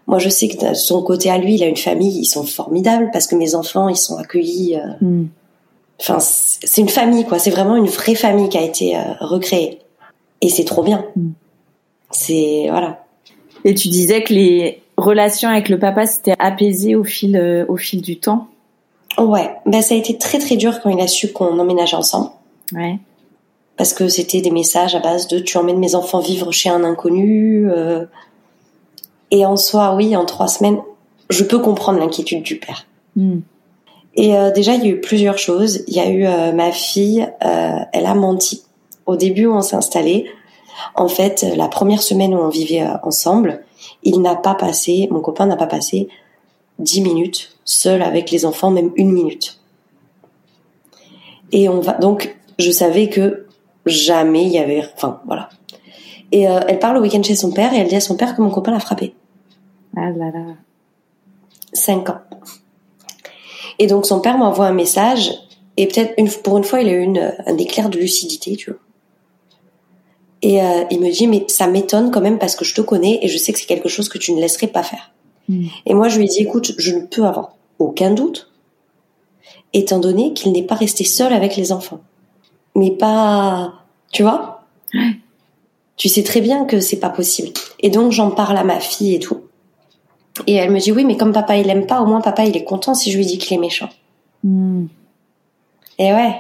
Moi je sais que de son côté à lui il a une famille ils sont formidables parce que mes enfants ils sont accueillis mm. enfin c'est une famille quoi. C'est vraiment une vraie famille qui a été recréée. Et c'est trop bien. Mm. c'est voilà. Et tu disais que les relation avec le papa s'était apaisée au fil, euh, au fil du temps? Ouais, ben ça a été très très dur quand il a su qu'on emménageait ensemble. Ouais. Parce que c'était des messages à base de tu emmènes mes enfants vivre chez un inconnu. Euh... Et en soi, oui, en trois semaines, je peux comprendre l'inquiétude du père. Mm. Et euh, déjà, il y a eu plusieurs choses. Il y a eu euh, ma fille, euh, elle a menti. Au début où on s'est installé, en fait, la première semaine où on vivait ensemble, il n'a pas passé, mon copain n'a pas passé dix minutes seul avec les enfants, même une minute. Et on va donc, je savais que jamais il y avait, enfin voilà. Et euh, elle parle au week-end chez son père et elle dit à son père que mon copain l'a frappé. Ah là là. Cinq ans. Et donc son père m'envoie un message et peut-être une, pour une fois il a eu une, un éclair de lucidité, tu vois. Et euh, il me dit, mais ça m'étonne quand même parce que je te connais et je sais que c'est quelque chose que tu ne laisserais pas faire. Mm. Et moi, je lui ai dit, écoute, je ne peux avoir aucun doute, étant donné qu'il n'est pas resté seul avec les enfants. Mais pas, tu vois? Tu sais très bien que c'est pas possible. Et donc, j'en parle à ma fille et tout. Et elle me dit oui, mais comme papa il aime pas, au moins papa il est content si je lui dis qu'il est méchant. Hmm. Et ouais,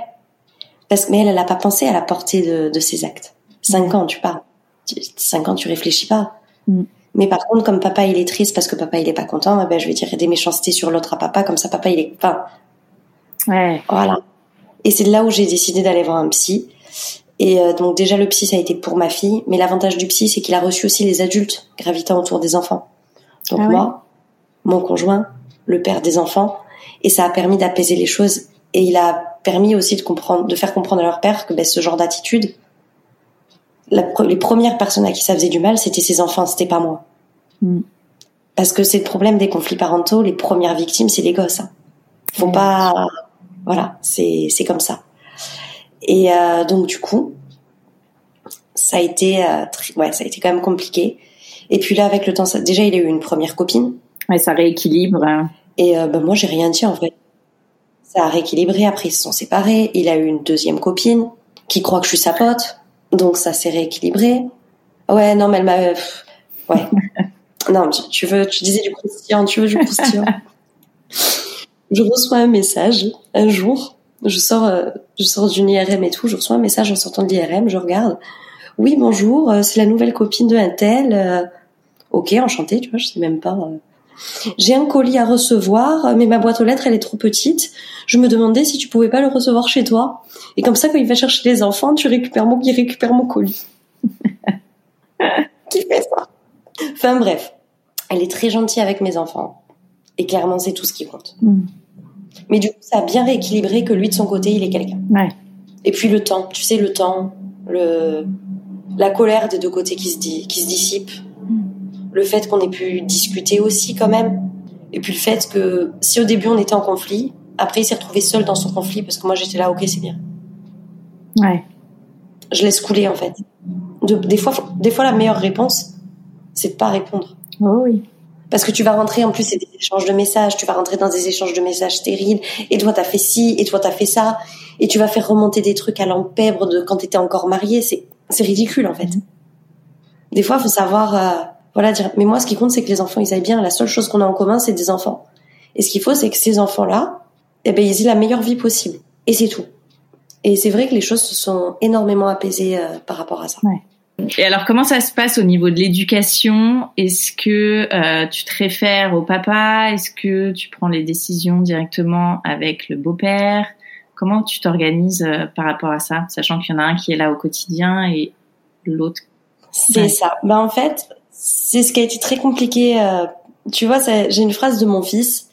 parce que mais elle, elle a pas pensé à la portée de, de ses actes. Cinq ans, tu parles. Cinq ans, tu réfléchis pas. Hmm. Mais par contre, comme papa il est triste parce que papa il est pas content, eh ben je vais dire des méchancetés sur l'autre à papa, comme ça papa il est. Enfin, ouais. Voilà. Et c'est là où j'ai décidé d'aller voir un psy. Et euh, donc déjà le psy ça a été pour ma fille, mais l'avantage du psy c'est qu'il a reçu aussi les adultes gravitant autour des enfants. Donc ah moi, mon conjoint, le père des enfants, et ça a permis d'apaiser les choses. Et il a permis aussi de comprendre, de faire comprendre à leur père que ben, ce genre d'attitude, les premières personnes à qui ça faisait du mal, c'était ses enfants, c'était pas moi. Mm. Parce que c'est le problème des conflits parentaux, les premières victimes, c'est les gosses. Hein. Faut pas, voilà, c'est c'est comme ça. Et euh, donc du coup, ça a été, euh, ouais, ça a été quand même compliqué. Et puis là, avec le temps, ça, déjà, il a eu une première copine. Ouais, ça rééquilibre. Et euh, ben, moi, j'ai rien dit en fait. Ça a rééquilibré. Après, ils se sont séparés. Il a eu une deuxième copine qui croit que je suis sa pote. Donc ça s'est rééquilibré. Ouais, non, mais elle m'a. Ouais. [laughs] non, tu veux, tu disais du croustillant. Tu veux du croustillant. je reçois un message un jour. Je sors, euh, je sors d'une IRM et tout. Je reçois un message en sortant de l'IRM. Je regarde. Oui, bonjour. Euh, c'est la nouvelle copine de un tel. ok, enchantée. Tu vois, je sais même pas. J'ai un colis à recevoir, mais ma boîte aux lettres, elle est trop petite. Je me demandais si tu pouvais pas le recevoir chez toi. Et comme ça, quand il va chercher les enfants, tu récupères mon, il récupère mon colis. [laughs] Qui fait ça? Enfin bref, elle est très gentille avec mes enfants. Et clairement, c'est tout ce qui compte. Mm. Mais du coup, ça a bien rééquilibré que lui, de son côté, il est quelqu'un. Ouais. Et puis le temps, tu sais, le temps, le, la colère des deux côtés qui se, dit, qui se dissipe le fait qu'on ait pu discuter aussi quand même. Et puis le fait que si au début on était en conflit, après il s'est retrouvé seul dans son conflit parce que moi j'étais là, ok c'est bien. Ouais. Je laisse couler en fait. des fois, des fois la meilleure réponse, c'est de pas répondre. Oh oui. Parce que tu vas rentrer en plus c'est des échanges de messages, tu vas rentrer dans des échanges de messages stériles. Et toi t'as fait ci, et toi t'as fait ça, et tu vas faire remonter des trucs à l'empèbre de quand t'étais encore marié. C'est c'est ridicule en fait. Des fois, faut savoir euh, voilà, dire, mais moi, ce qui compte, c'est que les enfants, ils aillent bien. La seule chose qu'on a en commun, c'est des enfants. Et ce qu'il faut, c'est que ces enfants-là, eh ben, ils aient la meilleure vie possible. Et c'est tout. Et c'est vrai que les choses se sont énormément apaisées euh, par rapport à ça. Ouais. Et alors, comment ça se passe au niveau de l'éducation? Est-ce que euh, tu te réfères au papa? Est-ce que tu prends les décisions directement avec le beau-père? Comment tu t'organises euh, par rapport à ça, sachant qu'il y en a un qui est là au quotidien et l'autre C'est ça. Ben en fait, c'est ce qui a été très compliqué. Euh, tu vois, j'ai une phrase de mon fils.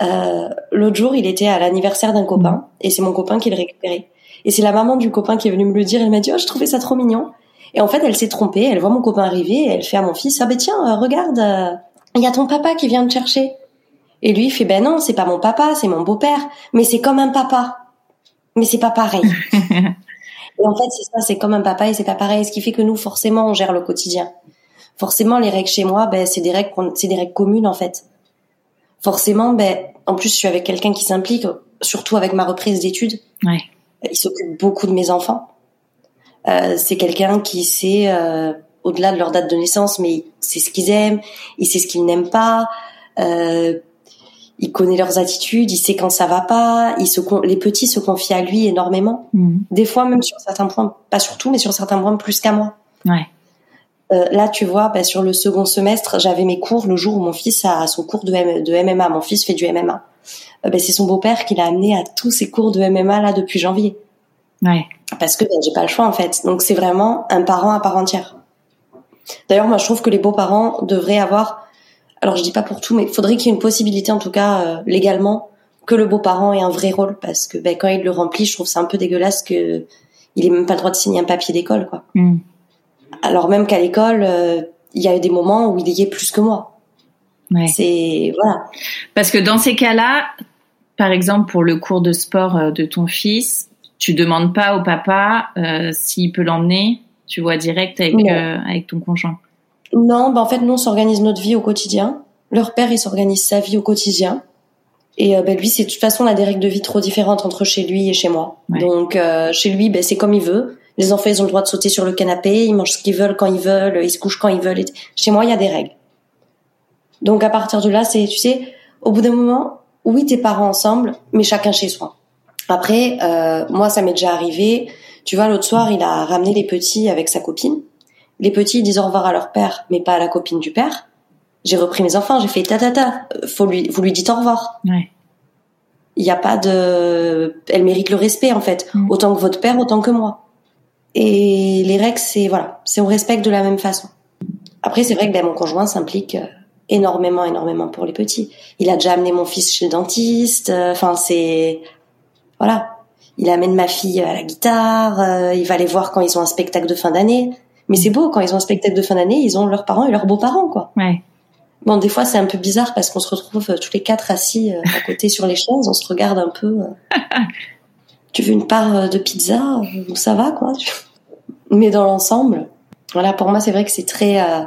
Euh, L'autre jour, il était à l'anniversaire d'un copain et c'est mon copain qui le récupéré. Et c'est la maman du copain qui est venue me le dire. Elle m'a dit, oh, je trouvais ça trop mignon. Et en fait, elle s'est trompée. Elle voit mon copain arriver et elle fait à mon fils, ah ben tiens, euh, regarde, euh, il y a ton papa qui vient te chercher. Et lui, il fait, ben non, c'est pas mon papa, c'est mon beau-père. Mais c'est comme un papa. Mais c'est pas pareil. [laughs] et en fait, c'est ça, c'est comme un papa et c'est pas pareil. Ce qui fait que nous, forcément, on gère le quotidien forcément les règles chez moi ben c'est des règles c'est des règles communes en fait forcément ben en plus je suis avec quelqu'un qui s'implique surtout avec ma reprise d'études ouais. il s'occupe beaucoup de mes enfants euh, c'est quelqu'un qui sait euh, au-delà de leur date de naissance mais c'est ce qu'ils aiment il sait ce qu'ils n'aiment pas euh, il connaît leurs attitudes, il sait quand ça va pas, il se les petits se confient à lui énormément. Mmh. Des fois même sur certains points, pas sur tout, mais sur certains points plus qu'à moi. Ouais. Euh, là, tu vois, bah, sur le second semestre, j'avais mes cours le jour où mon fils a son cours de, de MMA. Mon fils fait du MMA. Euh, bah, c'est son beau-père qui l'a amené à tous ses cours de MMA là depuis janvier. Ouais. Parce que bah, j'ai pas le choix en fait. Donc c'est vraiment un parent à part entière. D'ailleurs, moi je trouve que les beaux-parents devraient avoir. Alors je dis pas pour tout, mais il faudrait qu'il y ait une possibilité en tout cas euh, légalement que le beau-parent ait un vrai rôle parce que ben, quand il le remplit, je trouve c'est un peu dégueulasse que il ait même pas le droit de signer un papier d'école quoi. Mm. Alors même qu'à l'école, euh, il y a eu des moments où il y est plus que moi. Ouais. C'est voilà. Parce que dans ces cas-là, par exemple pour le cours de sport euh, de ton fils, tu demandes pas au papa euh, s'il peut l'emmener. Tu vois direct avec euh, avec ton conjoint. Non, bah en fait nous on s'organise notre vie au quotidien. Leur père il s'organise sa vie au quotidien. Et ben lui, c'est de toute façon, on a des règles de vie trop différentes entre chez lui et chez moi. Donc chez lui, ben c'est comme il veut. Les enfants, ils ont le droit de sauter sur le canapé, ils mangent ce qu'ils veulent quand ils veulent, ils se couchent quand ils veulent. Chez moi, il y a des règles. Donc à partir de là, c'est, tu sais, au bout d'un moment, oui, tes parents ensemble, mais chacun chez soi. Après, euh, moi, ça m'est déjà arrivé. Tu vois, l'autre soir, il a ramené les petits avec sa copine. Les petits disent au revoir à leur père, mais pas à la copine du père. J'ai repris mes enfants, j'ai fait ta ta ta. Faut lui, vous lui dites au revoir. Ouais. Il n'y a pas de, elle mérite le respect en fait, Mm. autant que votre père, autant que moi. Et les règles, c'est voilà, c'est on respecte de la même façon. Après, c'est vrai que ben, mon conjoint s'implique euh, énormément, énormément pour les petits. Il a déjà amené mon fils chez le dentiste. euh, Enfin, c'est voilà. Il amène ma fille à la guitare. euh, il va les voir quand ils ont un spectacle de fin d'année. Mais c'est beau quand ils ont un spectacle de fin d'année, ils ont leurs parents et leurs beaux-parents, quoi. Ouais. Bon, des fois, c'est un peu bizarre parce qu'on se retrouve tous les quatre assis euh, à côté [laughs] sur les chaises, on se regarde un peu. [laughs] tu veux une part de pizza Ça va, quoi. Mais dans l'ensemble, voilà, pour moi, c'est vrai que c'est très. euh,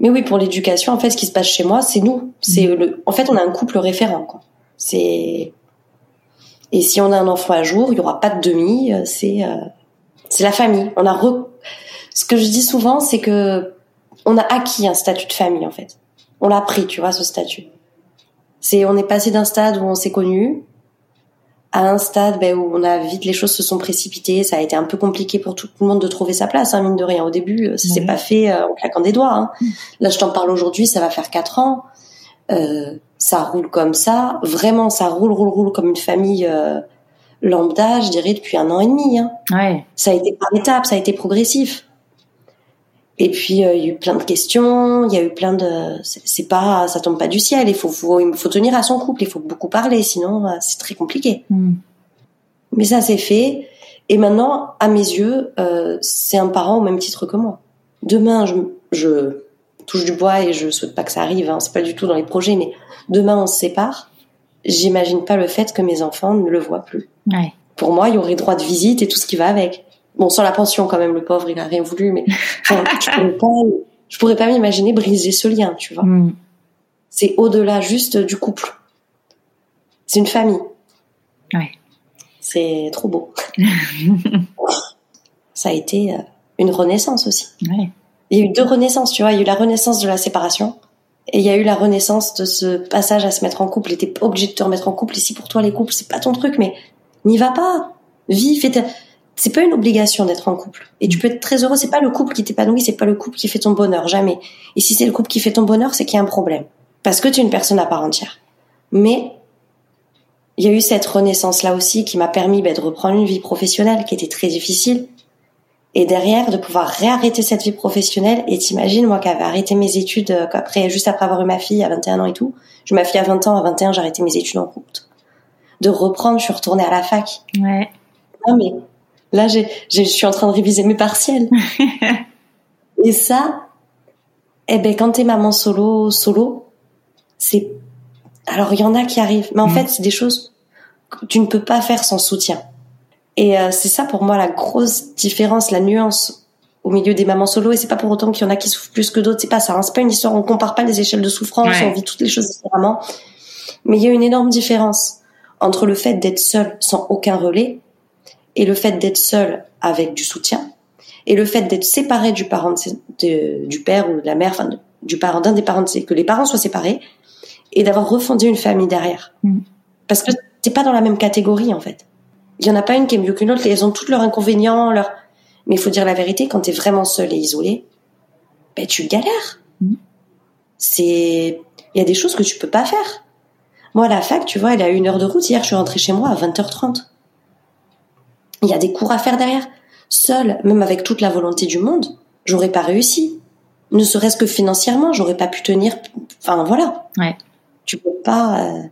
Mais oui, pour l'éducation, en fait, ce qui se passe chez moi, c'est nous. C'est le. En fait, on a un couple référent, quoi. C'est. Et si on a un enfant à jour, il y aura pas de demi. euh, C'est. euh, C'est la famille. On a. re- Ce que je dis souvent, c'est que on a acquis un statut de famille, en fait on l'a pris, tu vois, ce statut. C'est, on est passé d'un stade où on s'est connu à un stade ben, où on a vite les choses se sont précipitées. Ça a été un peu compliqué pour tout le monde de trouver sa place, hein, mine de rien. Au début, euh, ça s'est Ouais. pas fait euh, en claquant des doigts. Hein. Là, je t'en parle aujourd'hui, ça va faire quatre ans. Euh, ça roule comme ça. Vraiment, ça roule, roule, roule comme une famille euh, lambda, je dirais, depuis un an et demi. Hein. Ouais. Ça a été par étapes, ça a été progressif. Et puis euh, il y a eu plein de questions, il y a eu plein de, c'est c'est pas, ça tombe pas du ciel. Il faut, faut, il faut tenir à son couple, il faut beaucoup parler, sinon euh, c'est très compliqué. Mm. Mais ça c'est fait. Et maintenant, à mes yeux, euh, c'est un parent au même titre que moi. Demain, je, je touche du bois et je souhaite pas que ça arrive. Hein, c'est pas du tout dans les projets, mais demain on se sépare. J'imagine pas le fait que mes enfants ne le voient plus. Ouais. Pour moi, il y aurait droit de visite et tout ce qui va avec. Bon, sans la pension quand même, le pauvre, il a rien voulu, mais enfin, [laughs] je pourrais pas, je pourrais pas m'imaginer briser ce lien, tu vois. Mm. C'est au-delà juste du couple. C'est une famille. Ouais. C'est trop beau. [laughs] Ça a été euh, une renaissance aussi. Ouais. Il y a eu deux renaissances, tu vois. Il y a eu la renaissance de la séparation et il y a eu la renaissance de ce passage à se mettre en couple. Et t'es obligé de te remettre en couple. Si pour toi les couples c'est pas ton truc, mais n'y va pas. Vis, fais. C'est pas une obligation d'être en couple. Et tu peux être très heureux. C'est pas le couple qui t'épanouit, c'est pas le couple qui fait ton bonheur, jamais. Et si c'est le couple qui fait ton bonheur, c'est qu'il y a un problème. Parce que tu es une personne à part entière. Mais il y a eu cette renaissance là aussi qui m'a permis ben, de reprendre une vie professionnelle qui était très difficile et derrière de pouvoir réarrêter cette vie professionnelle et t'imagines moi qui avais arrêté mes études euh, après juste après avoir eu ma fille à 21 ans et tout j'ai eu ma fille à 20 ans à 21 j'ai arrêté mes études en route de reprendre je suis retournée à la fac Ouais. non mais là j'ai j'ai- je suis en train de réviser mes partiels [laughs] et ça eh ben quand t'es maman solo solo c'est alors il y en a qui arrivent mais en Mm. fait c'est des choses que tu ne peux pas faire sans soutien et euh, c'est ça pour moi la grosse différence, la nuance au milieu des mamans solo. Et c'est pas pour autant qu'il y en a qui souffrent plus que d'autres. C'est pas ça. Hein. C'est pas une histoire. On compare pas les échelles de souffrance. Ouais. On vit toutes les choses différemment. Mais il y a une énorme différence entre le fait d'être seul sans aucun relais et le fait d'être seul avec du soutien et le fait d'être séparé du parent de du père ou de la mère, enfin de- du parent d'un des parents, ses- que les parents soient séparés et d'avoir refondé une famille derrière. Mm. Parce que t'es pas dans la même catégorie en fait. Il y en a pas une qui est mieux qu'une autre. Elles ont toutes leurs inconvénients, leurs. Mais il faut dire la vérité, quand t'es vraiment seul et isolé, ben tu galères. Mm. C'est, il y a des choses que tu peux pas faire. Moi, à la fac, tu vois, elle a une heure de route. Hier, je suis rentrée chez moi à 20h30. Il y a des cours à faire derrière. Seule, même avec toute la volonté du monde, j'aurais pas réussi. Ne serait-ce que financièrement, j'aurais pas pu tenir. Enfin, voilà. Ouais. Tu peux pas. euh,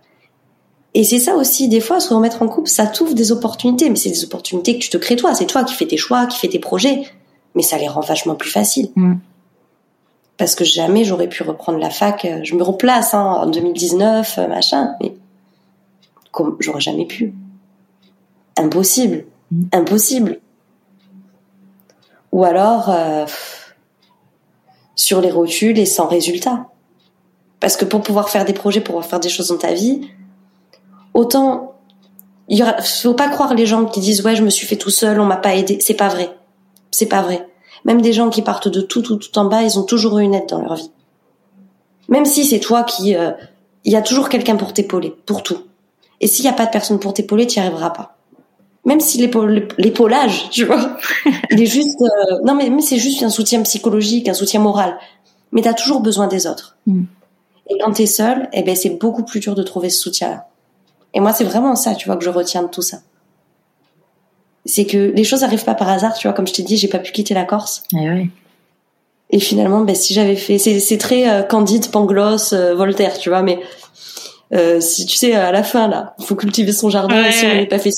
Et c'est ça aussi, des fois, se remettre en couple, ça t'ouvre des opportunités, mais c'est des opportunités que tu te crées toi. C'est toi qui fais tes choix, qui fais tes projets, mais ça les rend vachement plus faciles. Mm. Parce que jamais j'aurais pu reprendre la fac. euh, Je me replace hein, en 2019, euh, machin, mais comme j'aurais jamais pu. Impossible. Impossible. Ou alors euh, sur les rotules et sans résultat. Parce que pour pouvoir faire des projets, pour pouvoir faire des choses dans ta vie, autant il faut pas croire les gens qui disent ouais je me suis fait tout seul, on m'a pas aidé, c'est pas vrai, c'est pas vrai. Même des gens qui partent de tout tout tout en bas, ils ont toujours eu une aide dans leur vie. Même si c'est toi qui, euh, il y a toujours quelqu'un pour t'épauler, pour tout. Et s'il n'y a pas de personne pour t'épauler, tu n'y arriveras pas. Même si l'épaulage, tu vois, [laughs] il est juste, euh, non mais, mais c'est juste un soutien psychologique, un soutien moral. Mais tu as toujours besoin des autres. Mm. Et quand tu es seul, eh ben c'est beaucoup plus dur de trouver ce soutien-là. Et moi, c'est vraiment ça, tu vois, que je retiens de tout ça. C'est que les choses n'arrivent pas par hasard, tu vois. Comme je t'ai dit, j'ai pas pu quitter la Corse. Eh Et finalement, ben, si j'avais fait, c'est très euh, Candide, Pangloss, euh, Voltaire, tu vois. Mais euh, si tu sais, à la fin là, il faut cultiver son jardin. si on n'avait pas fait,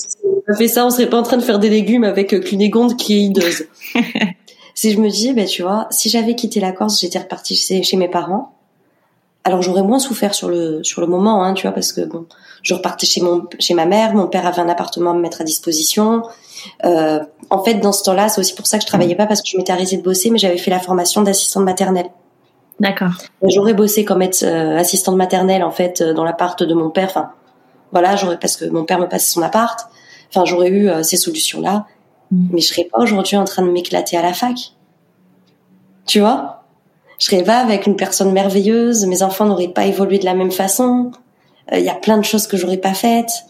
pas fait ça, on serait pas en train de faire des légumes avec Cunégonde qui est hideuse. [laughs] si je me dis, ben tu vois, si j'avais quitté la Corse, j'étais repartie chez mes parents alors j'aurais moins souffert sur le sur le moment, hein, tu vois, parce que bon, je repartais chez mon chez ma mère, mon père avait un appartement à me mettre à disposition. Euh, en fait, dans ce temps-là, c'est aussi pour ça que je travaillais pas parce que je m'étais arrêtée de bosser, mais j'avais fait la formation d'assistante maternelle. D'accord. J'aurais bossé comme être euh, assistante maternelle en fait euh, dans l'appart de mon père. Enfin, voilà, j'aurais parce que mon père me passait son appart. Enfin, j'aurais eu ces solutions-là, mm. mais je serais pas aujourd'hui en train de m'éclater à la fac. Tu vois? Je serais pas avec une personne merveilleuse, mes enfants n'auraient pas évolué de la même façon. Il euh, y a plein de choses que j'aurais pas faites.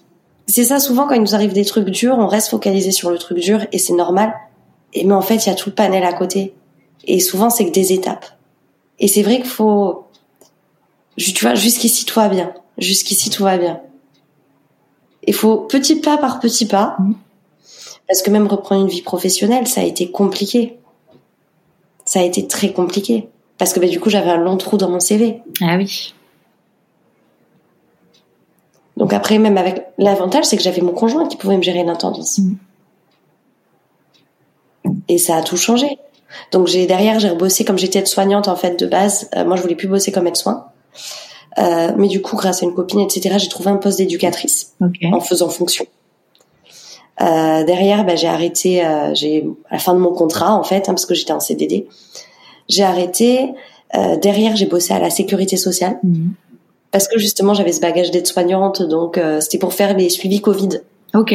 C'est ça souvent quand il nous arrive des trucs durs, on reste focalisé sur le truc dur et c'est normal. Et mais en fait, il y a tout le panel à côté. Et souvent, c'est que des étapes. Et c'est vrai qu'il faut, tu vois, jusqu'ici tout va bien. Jusqu'ici tout va bien. Il faut petit pas par petit pas. Mmh. Parce que même reprendre une vie professionnelle, ça a été compliqué. Ça a été très compliqué parce que bah, du coup j'avais un long trou dans mon CV. Ah oui. Donc après même avec l'avantage c'est que j'avais mon conjoint qui pouvait me gérer l'intendance. Mm. Et ça a tout changé. Donc j'ai derrière j'ai rebossé comme j'étais aide-soignante en fait de base. Euh, moi je voulais plus bosser comme aide-soin. Euh, mais du coup grâce à une copine etc j'ai trouvé un poste d'éducatrice en faisant fonction. Euh, derrière bah, j'ai arrêté j'ai à la fin de mon contrat en fait hein, parce que j'étais en CDD j'ai arrêté. Euh, derrière, j'ai bossé à la sécurité sociale. Mhm. Parce que justement, j'avais ce bagage d'aide-soignante, donc euh, c'était pour faire les suivis Covid. Ok.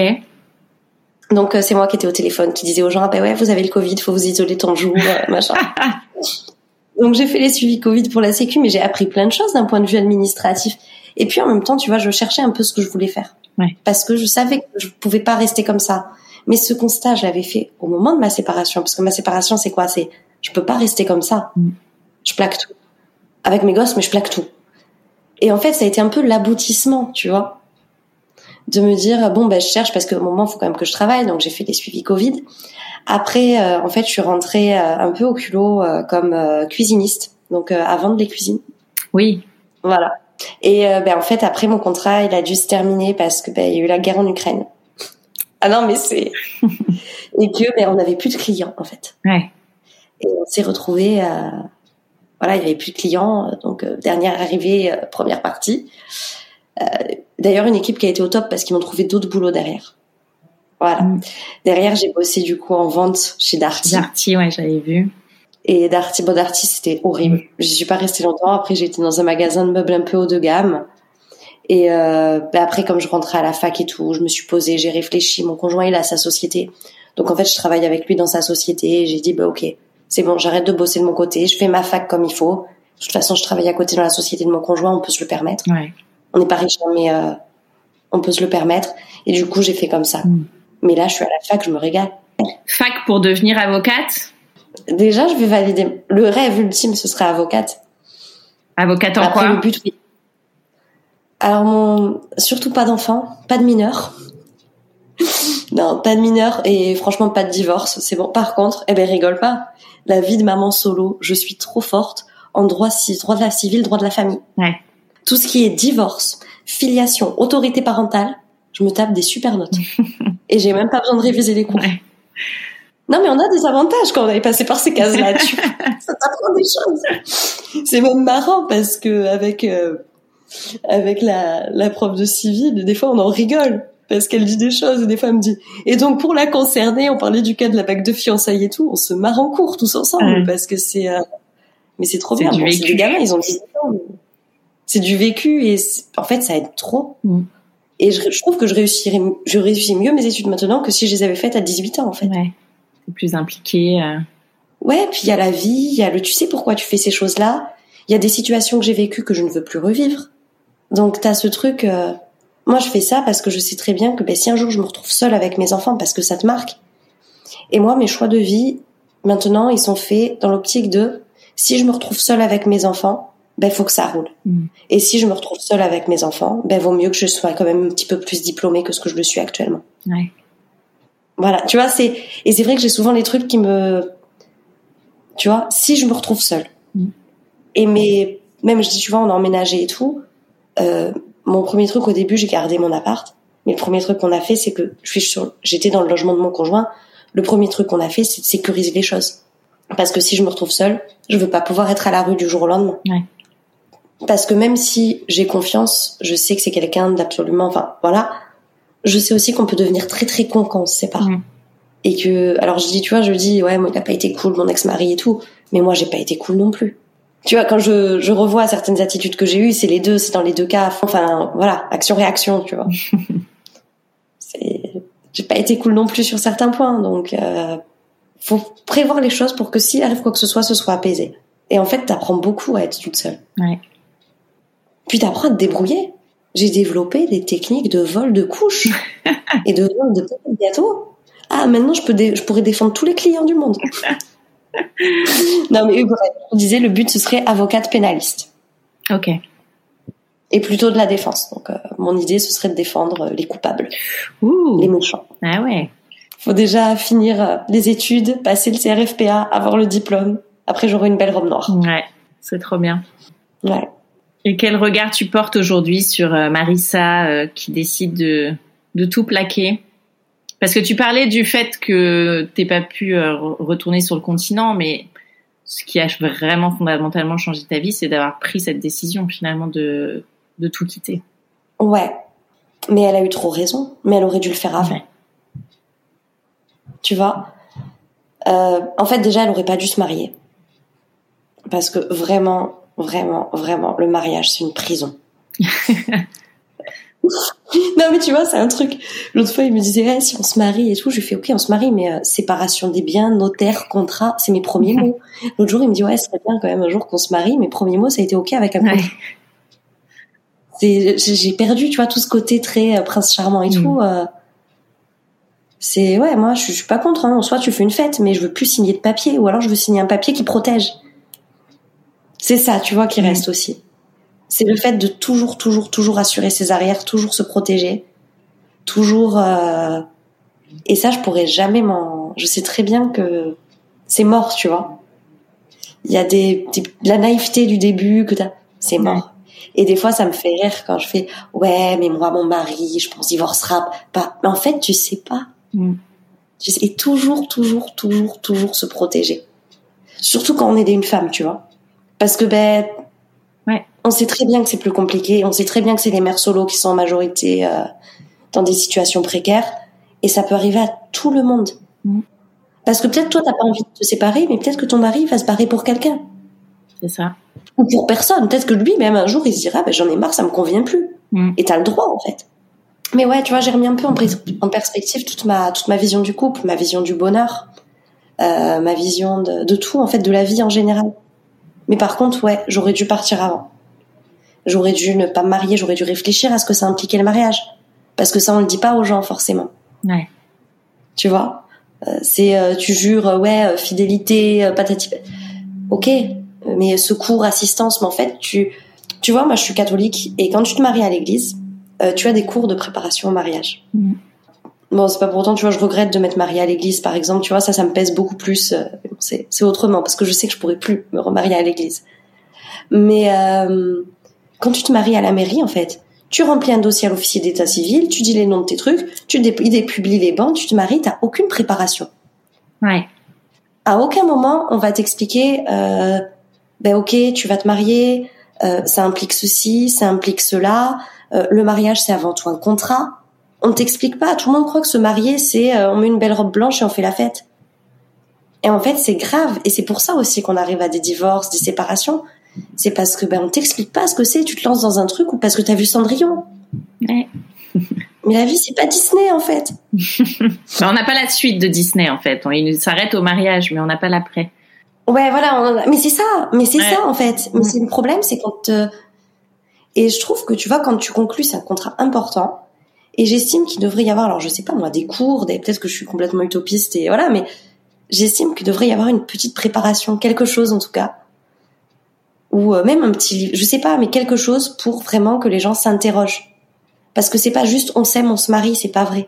Donc euh, c'est moi qui étais au téléphone, qui disais aux gens, ah ben ouais, vous avez le Covid, faut vous isoler tant de jours, machin. [laughs] donc j'ai fait les suivis Covid pour la Sécu, mais j'ai appris plein de choses d'un point de vue administratif. Et puis en même temps, tu vois, je cherchais un peu ce que je voulais faire. Ouais. Parce que je savais que je pouvais pas rester comme ça. Mais ce constat, je l'avais fait au moment de ma séparation, parce que ma séparation, c'est quoi? C'est je peux pas rester comme ça. Mm. Je plaque tout. Avec mes gosses, mais je plaque tout. Et en fait, ça a été un peu l'aboutissement, tu vois, de me dire bon ben je cherche parce qu'au moment il faut quand même que je travaille, donc j'ai fait des suivis Covid. Après, euh, en fait, je suis rentrée euh, un peu au culot euh, comme cuisiniste, donc à vendre des cuisines. Oui. Voilà. Et ben en fait, après mon contrat, il a dû se terminer parce que ben il y a eu la guerre en Ukraine. [laughs] Ah non, mais c'est [laughs] et que ben on n'avait plus de clients en fait. Ouais. Et on s'est retrouvé voilà, il y avait plus de clients, donc euh, dernière arrivée, euh, première partie. Euh, d'ailleurs, une équipe qui a été au top parce qu'ils m'ont trouvé d'autres boulots derrière. Voilà. Mm. Derrière, j'ai bossé du coup en vente chez Darty. Darty, ouais, j'avais vu. Et Darty, bon, Darty, c'était horrible. Je J'y suis pas restée longtemps. Après, été dans un magasin de meubles un peu haut de gamme. Et euh, bah après, comme je rentrais à la fac et tout, je me suis posée, j'ai réfléchi. Mon conjoint, il a sa société. Donc en fait, je travaille avec lui dans sa société. J'ai dit, bah ok, c'est bon, j'arrête de bosser de mon côté, je fais ma fac comme il faut. De toute façon, je travaille à côté dans la société de mon conjoint, on peut se le permettre. Ouais. On n'est pas riche, hein, mais euh, on peut se le permettre. Et du coup, j'ai fait comme ça. Mm. Mais là, je suis à la fac, je me régale. Fac pour devenir avocate? Déjà, je vais valider. Le rêve ultime, ce serait avocate. Avocate en Après, quoi? le but, oui. Alors, mon... surtout pas d'enfants, pas de mineurs. [laughs] non, pas de mineurs et franchement pas de divorce. C'est bon. Par contre, eh ben rigole pas la vie de maman solo, je suis trop forte en droit, droit de la civile, droit de la famille. Ouais. Tout ce qui est divorce, filiation, autorité parentale, je me tape des super notes. [laughs] Et j'ai même pas besoin de réviser les cours. Non, mais on a des avantages quand on est passé par ces cases-là. [laughs] ça t'apprend des choses. C'est même marrant parce que avec euh, avec la, la prof de civile, des fois on en rigole parce qu'elle dit des choses et des fois elle me dit et donc pour la concerner on parlait du cas de la bague de fiançailles et tout on se marre en cours tous ensemble parce que c'est euh, mais c'est trop bien c'est des gamins ils ont 18 ans c'est du vécu et en fait ça aide trop mm. Et je, je, trouve que je réussirais je réussis mieux mes études maintenant que si je les avais faites à 18 ans en fait ouais plus impliqué euh... ouais puis il y a la vie il y a le tu sais pourquoi tu fais ces choses là Il y a des situations que j'ai vécues que je ne veux plus revivre. Donc t'as ce truc. Euh, moi, je fais ça parce que je sais très bien que ben, si un jour je me retrouve seule avec mes enfants, parce que ça te marque. Et moi, mes choix de vie, maintenant, ils sont faits dans l'optique de si je me retrouve seule avec mes enfants, ben faut que ça roule. Mm. Et si je me retrouve seule avec mes enfants, ben vaut mieux que je sois quand même un petit peu plus diplômée que ce que je le suis actuellement. Ouais. Voilà, tu vois, c'est et c'est vrai que j'ai souvent les trucs qui me tu vois, si je me retrouve seule. Mm. Et mais même je dis tu vois, on a emménagé et tout, euh, mon premier truc au début, j'ai gardé mon appart, mais le premier truc qu'on a fait c'est que je suis sur j'étais dans le logement de mon conjoint, le premier truc qu'on a fait c'est de sécuriser les choses. Parce que si je me retrouve seule, je veux pas pouvoir être à la rue du jour au lendemain. Ouais. Parce que même si j'ai confiance, je sais que c'est quelqu'un d'absolument, enfin voilà, je sais aussi qu'on peut devenir très très con quand on se sépare. Mm. Et que, alors je dis, tu vois, je dis, ouais, moi il a pas été cool, mon ex-mari et tout, mais moi j'ai pas été cool non plus. Tu vois, quand je, je revois certaines attitudes que j'ai eues, c'est les deux, c'est dans les deux cas. Enfin, voilà, action-réaction, tu vois. [laughs] j'ai pas été cool non plus sur certains points, donc euh, faut prévoir les choses pour que s'il arrive quoi que ce soit, ce soit apaisé. Et en fait, t'apprends beaucoup à être toute seule. Ouais. Puis t'apprends à te débrouiller. J'ai développé des techniques de vol de couches [laughs] et de vol de gâteaux. Ah, maintenant je peux je pourrais défendre tous les clients du monde. [laughs] non mais je disais le but ce serait avocate pénaliste. Ok. Et plutôt de la défense. Donc euh, mon idée ce serait de défendre les coupables, Ouh. les méchants. Ah ouais. Faut déjà finir euh, les études, passer le CRFPA, avoir le diplôme. Après j'aurai une belle robe noire. Ouais, c'est trop bien. Ouais. Et quel regard tu portes aujourd'hui sur euh, Marissa euh, qui décide de, de tout plaquer? Parce que tu parlais du fait que t'es pas pu euh, retourner sur le continent, mais ce qui a vraiment fondamentalement changé ta vie, c'est d'avoir pris cette décision finalement de, de tout quitter. Ouais, mais elle a eu trop raison, mais elle aurait dû le faire avant. Tu vois? En fait, déjà, elle aurait pas dû se marier. Parce que vraiment, Vraiment, vraiment, le mariage, c'est une prison. [laughs] non mais tu vois, c'est un truc. L'autre fois, il me disait, si on se marie et tout, je lui fais, ok, on se marie, mais euh, séparation des biens, notaire, contrat, c'est mes premiers mots. L'autre jour, il me dit, ouais, ce serait bien quand même un jour qu'on se marie. Mes premiers mots, ça a été ok avec un contrat. J'ai perdu, tu vois, tout ce côté très euh, prince charmant et mm. tout. Euh. c'est ouais, moi, je, suis pas contre. Hein. Soit tu fais une fête, mais je veux plus signer de papier, ou alors je veux signer un papier qui protège. C'est ça, tu vois, qui mm. reste aussi. C'est le fait de toujours, toujours, toujours assurer ses arrières, toujours se protéger, toujours. Euh... Et ça, je pourrais jamais m'en. Je sais très bien que c'est mort, tu vois. Il y a des, la naïveté du début que t'as, c'est mort. Et des fois, ça me fait rire quand je fais ouais, mais moi, mon mari, je pense divorcera pas. Mais en fait, tu sais pas. Mm. Tu sais, et toujours, toujours, toujours, toujours se protéger. Surtout quand on est une femme, tu vois. Parce que ben, ouais. on sait très bien que c'est plus compliqué. On sait très bien que c'est les mères solo qui sont en majorité euh, dans des situations précaires, et ça peut arriver à tout le monde. Mm. Parce que peut-être toi t'as pas envie de te séparer, mais peut-être que ton mari va se barrer pour quelqu'un. C'est ça. Ou pour personne. Peut-être que lui, même un jour, il se dira, ben, j'en ai marre, ça me convient plus. Mm. Et t'as le droit, en fait. Mais ouais, tu vois, j'ai remis un peu en, en, perspective toute ma, toute ma vision du couple, ma vision du bonheur, euh, ma vision de, de, tout, en fait, de la vie en général. Mais par contre, ouais, j'aurais dû partir avant. J'aurais dû ne pas me marier, j'aurais dû réfléchir à ce que ça impliquait le mariage. Parce que ça, on le dit pas aux gens forcément. Ouais. Tu vois? Euh, C'est, euh, tu jures, euh, ouais, fidélité, patati. Ok, mais secours, assistance, mais en fait, tu, tu vois, moi, je suis catholique et quand tu te maries à l'église, tu as des cours de préparation au mariage. Mm. Bon, c'est pas pour autant, tu vois, je regrette de m'être mariée à l'église, par exemple, tu vois, ça, ça me pèse beaucoup plus. Euh, c'est, c'est autrement, parce que je sais que je pourrais plus me remarier à l'église. Mais euh, quand tu te maries à la mairie, en fait, tu remplis un dossier à l'officier d'état civil, tu dis les noms de tes trucs, tu il dépublie les bancs, tu te maries, t'as aucune préparation. Ouais. À aucun moment, on va t'expliquer, euh, ben ok, tu vas te marier, euh, ça implique ceci, ça implique cela, euh, le mariage c'est avant tout un contrat on t'explique pas. Tout le monde croit que se marier, c'est euh, on met une belle robe blanche et on fait la fête. Et en fait, c'est grave. Et c'est pour ça aussi qu'on arrive à des divorces, des séparations. C'est parce que ben on t'explique pas ce que c'est. Tu te lances dans un truc ou parce que t'as vu Cendrillon. Ouais. Mais la vie, c'est pas Disney en fait. [laughs] on n'a pas la suite de Disney en fait. Il s'arrête au mariage, mais on n'a pas l'après. Ouais, voilà. Mais c'est ça. Mais c'est ça en fait. Mais c'est le problème, c'est quand. Et je trouve que tu vois, quand tu conclus, c'est un contrat important. Et j'estime qu'il devrait y avoir, alors je sais pas moi, des cours, des... peut-être que je suis complètement utopiste et voilà, mais j'estime qu'il devrait y avoir une petite préparation, quelque chose en tout cas, ou euh, même un petit livre, je sais pas, mais quelque chose pour vraiment que les gens s'interrogent. Parce que c'est pas juste on s'aime, on se marie, c'est pas vrai.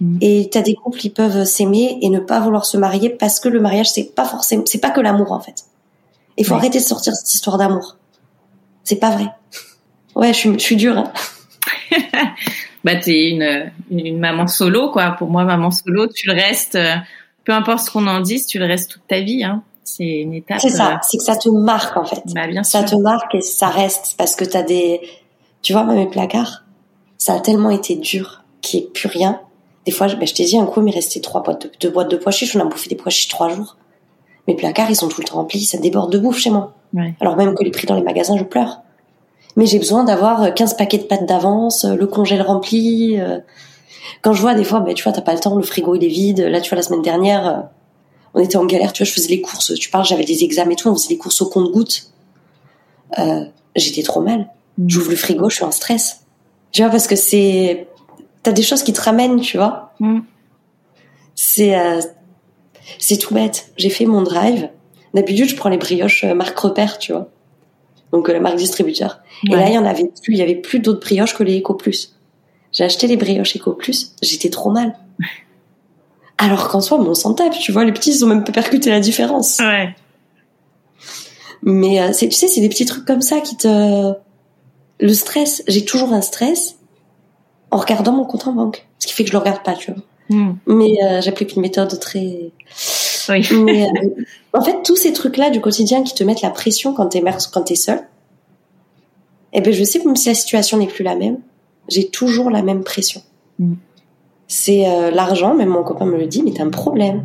Mm. Et t'as des couples qui peuvent s'aimer et ne pas vouloir se marier parce que le mariage c'est pas forcément, c'est pas que l'amour en fait. Il faut arrêter de sortir cette histoire d'amour. C'est pas vrai. Ouais, je suis, je suis dure. Hein. [laughs] bah t'es une, une maman solo quoi. Pour moi, maman solo, tu le restes. Euh, peu importe ce qu'on en dise, tu le restes toute ta vie. Hein. C'est une étape. C'est ça. Euh, c'est que ça te marque en fait. Bah, bien ça te marque et ça reste parce que t'as des. Tu vois, mes placards, ça a tellement été dur qu'il n'y ait plus rien. Des fois, bah, je t'ai dit un coup, il m'est resté trois boîtes de, deux boîtes de pois chiches. On a bouffé des pois chiches trois jours. Mes placards, ils sont tout le temps remplis. Ça déborde de bouffe chez moi. Ouais. Alors même que les prix dans les magasins, je pleure mais j'ai besoin d'avoir 15 paquets de pâtes d'avance, le congèle rempli. Euh. Quand je vois des fois, ben, tu vois, t'as pas le temps, le frigo il est vide. Là, tu vois, la semaine dernière, euh, on était en galère, tu vois, je faisais les courses. Tu parles, j'avais des examens et tout, on faisait les courses au compte-gouttes. Euh, j'étais trop mal. Mm. J'ouvre le frigo, je suis en stress. Tu vois, parce que c'est, t'as des choses qui te ramènent, tu vois. Mm. C'est, c'est tout bête. J'ai fait mon drive. D'habitude, je prends les brioches marque repère, tu vois donc euh, la marque distributeur. Et là, il y en avait plus, il y avait plus d'autres brioches que les Eco Plus. J'ai acheté les brioches Eco Plus, j'étais trop mal. [laughs] Alors qu'en soi, on s'en tape, tu vois, les petits, ils ont même pas percuté la différence. Ouais. Mais euh, tu sais, c'est des petits trucs comme ça qui te... Le stress, j'ai toujours un stress en regardant mon compte en banque. Ce qui fait que je le regarde pas, tu vois. Hmm. Mais euh, j'applique une méthode très oui. Mais, euh, en fait, tous ces trucs-là du quotidien qui te mettent la pression quand t'es quand t'es seul, eh ben je sais que même si la situation n'est plus la même, j'ai toujours la même pression. Mm. C'est euh, l'argent, même mon copain me le dit, mais t'as un problème.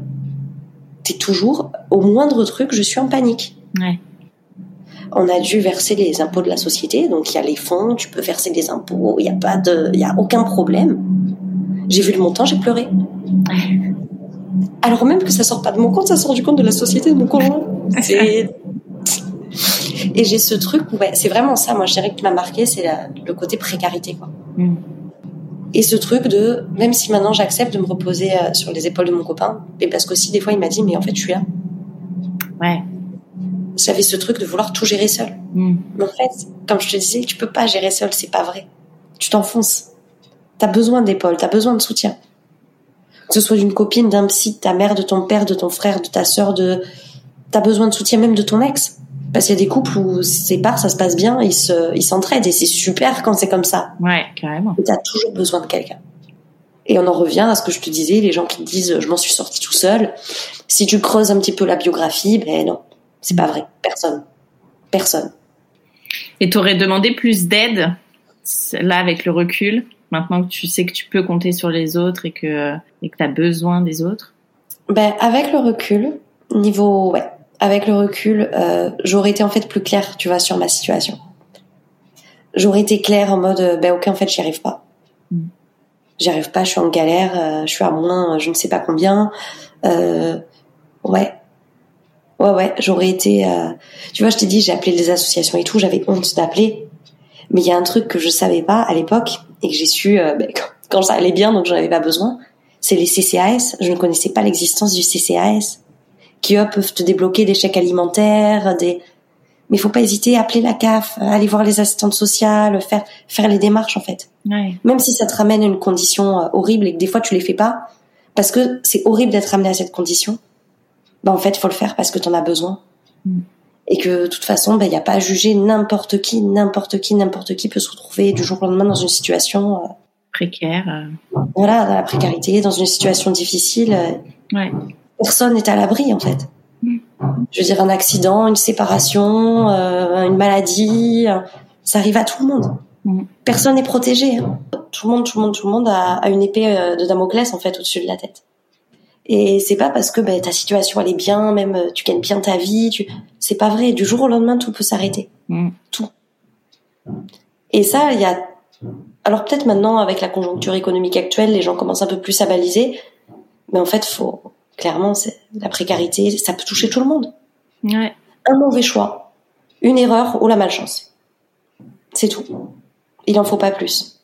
T'es toujours au moindre truc, je suis en panique. Ouais. On a dû verser les impôts de la société, donc il y a les fonds, tu peux verser des impôts, il n'y a pas de, il y a aucun problème. J'ai vu le montant, j'ai pleuré. Ouais alors même que ça sort pas de mon compte, ça sort du compte de la société de mon conjoint. [laughs] Et j'ai ce truc où c'est vraiment ça, moi je dirais que qui m'a marqué, c'est le côté précarité. Quoi. Mm. Et ce truc de, même si maintenant j'accepte de me reposer euh, sur les épaules de mon copain, et parce qu'aussi des fois il m'a dit, mais en fait je suis là. Ouais. J'avais ce truc de vouloir tout gérer seul. Mm. Mais en fait, comme je te disais, tu peux pas gérer seul, c'est pas vrai. Tu t'enfonces. T'as besoin d'épaules, t'as besoin de soutien que ce soit d'une copine, d'un psy, de ta mère, de ton père, de ton frère, de ta sœur, de t'as besoin de soutien même de ton ex. Parce qu'il y a des couples où c'est pas, ça se passe bien, ils se, ils s'entraident et c'est super quand c'est comme ça. Ouais, carrément. T'as toujours besoin de quelqu'un. Et on en revient à ce que je te disais, les gens qui te disent je m'en suis sorti tout seul. Si tu creuses un petit peu la biographie, ben non, c'est pas vrai. Personne. Personne. Et t'aurais demandé plus d'aide, là, avec le recul maintenant que tu sais que tu peux compter sur les autres et que et que tu as besoin des autres? Ben avec le recul, niveau ouais, avec le recul, euh, j'aurais été en fait plus claire, tu vois, sur ma situation. J'aurais été claire en mode ben ok en fait j'y arrive pas. Mm. J'y arrive pas, je suis en galère, euh, je suis à moins je ne sais pas combien. Euh, ouais. Ouais ouais, j'aurais été euh, tu vois, je t'ai dit j'ai appelé les associations et tout, j'avais honte d'appeler. Mais il y a un truc que je savais pas à l'époque, et que j'ai su euh, ben, quand ça allait bien, donc j'en avais pas besoin, c'est les CCAS. Je ne connaissais pas l'existence du CCAS, qui eux peuvent te débloquer des chèques alimentaires, des. Mais il faut pas hésiter à appeler la CAF, aller voir les assistantes sociales, faire faire les démarches en fait. Ouais. Même si ça te ramène à une condition euh, horrible et que des fois tu les fais pas, parce que c'est horrible d'être amené à cette condition. Ben en fait, faut le faire parce que tu en as besoin. Mm. Et que de toute façon, ben il y a pas à juger n'importe qui, n'importe qui, n'importe qui peut se retrouver du jour au lendemain dans une situation euh, précaire. Euh. Voilà, dans la précarité, dans une situation difficile. Euh, ouais. Personne n'est à l'abri en fait. Mm. Je veux dire, un accident, une séparation, euh, une maladie, ça arrive à tout le monde. Mm. Personne n'est protégé. Hein. Tout le monde, tout le monde, tout le monde a, a une épée de Damoclès en fait au-dessus de la tête. Et c'est pas parce que ben, ta situation elle est bien, même tu gagnes bien ta vie, tu... c'est pas vrai. Du jour au lendemain, tout peut s'arrêter. Mm. Tout. Et ça, il y a alors peut-être maintenant, avec la conjoncture économique actuelle, les gens commencent un peu plus à baliser. Mais en fait, faut clairement, c'est la précarité, ça peut toucher tout le monde. Un mauvais choix, une erreur ou la malchance. C'est tout. Il n'en faut pas plus.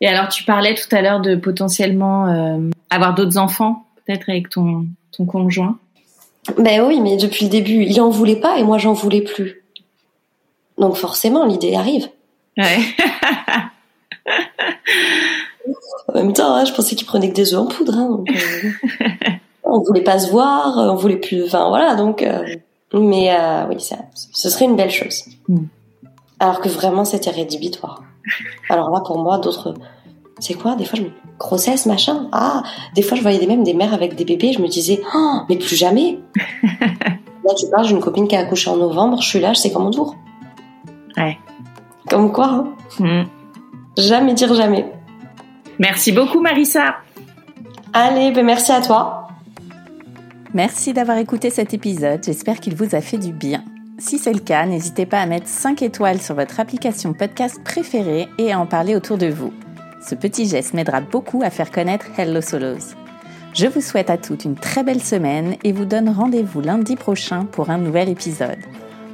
Et alors, tu parlais tout à l'heure de potentiellement euh, avoir d'autres enfants, peut-être avec ton, ton conjoint. Ben oui, mais depuis le début, il en voulait pas et moi j'en voulais plus. Donc forcément, l'idée arrive. Ouais. en même temps, hein, je pensais qu'il prenait que des œufs en poudre. Hein, [laughs] euh, on voulait pas se voir, on voulait plus. Enfin voilà, donc. Euh, mais euh, oui, ça, ce serait une belle chose. Mm. Alors que vraiment, c'était rédhibitoire. Alors là, pour moi, d'autres. C'est quoi? Des fois, je me grossesse, machin. Ah, des fois, je voyais des, même des mères avec des bébés. Je me disais, oh, mais plus jamais. [laughs] là, tu parles, j'ai une copine qui a accouché en novembre. Je suis là, je sais comment tour. Ouais. Comme quoi. Hein mm. Jamais dire jamais. Merci beaucoup, Marissa. Allez, ben merci à toi. Merci d'avoir écouté cet épisode. J'espère qu'il vous a fait du bien. Si c'est le cas, n'hésitez pas à mettre 5 étoiles sur votre application podcast préférée et à en parler autour de vous. Ce petit geste m'aidera beaucoup à faire connaître Hello Solos. Je vous souhaite à toutes une très belle semaine et vous donne rendez-vous lundi prochain pour un nouvel épisode.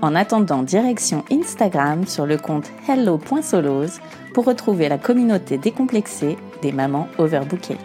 En attendant, direction Instagram sur le compte hello.solos pour retrouver la communauté décomplexée des mamans overbookées.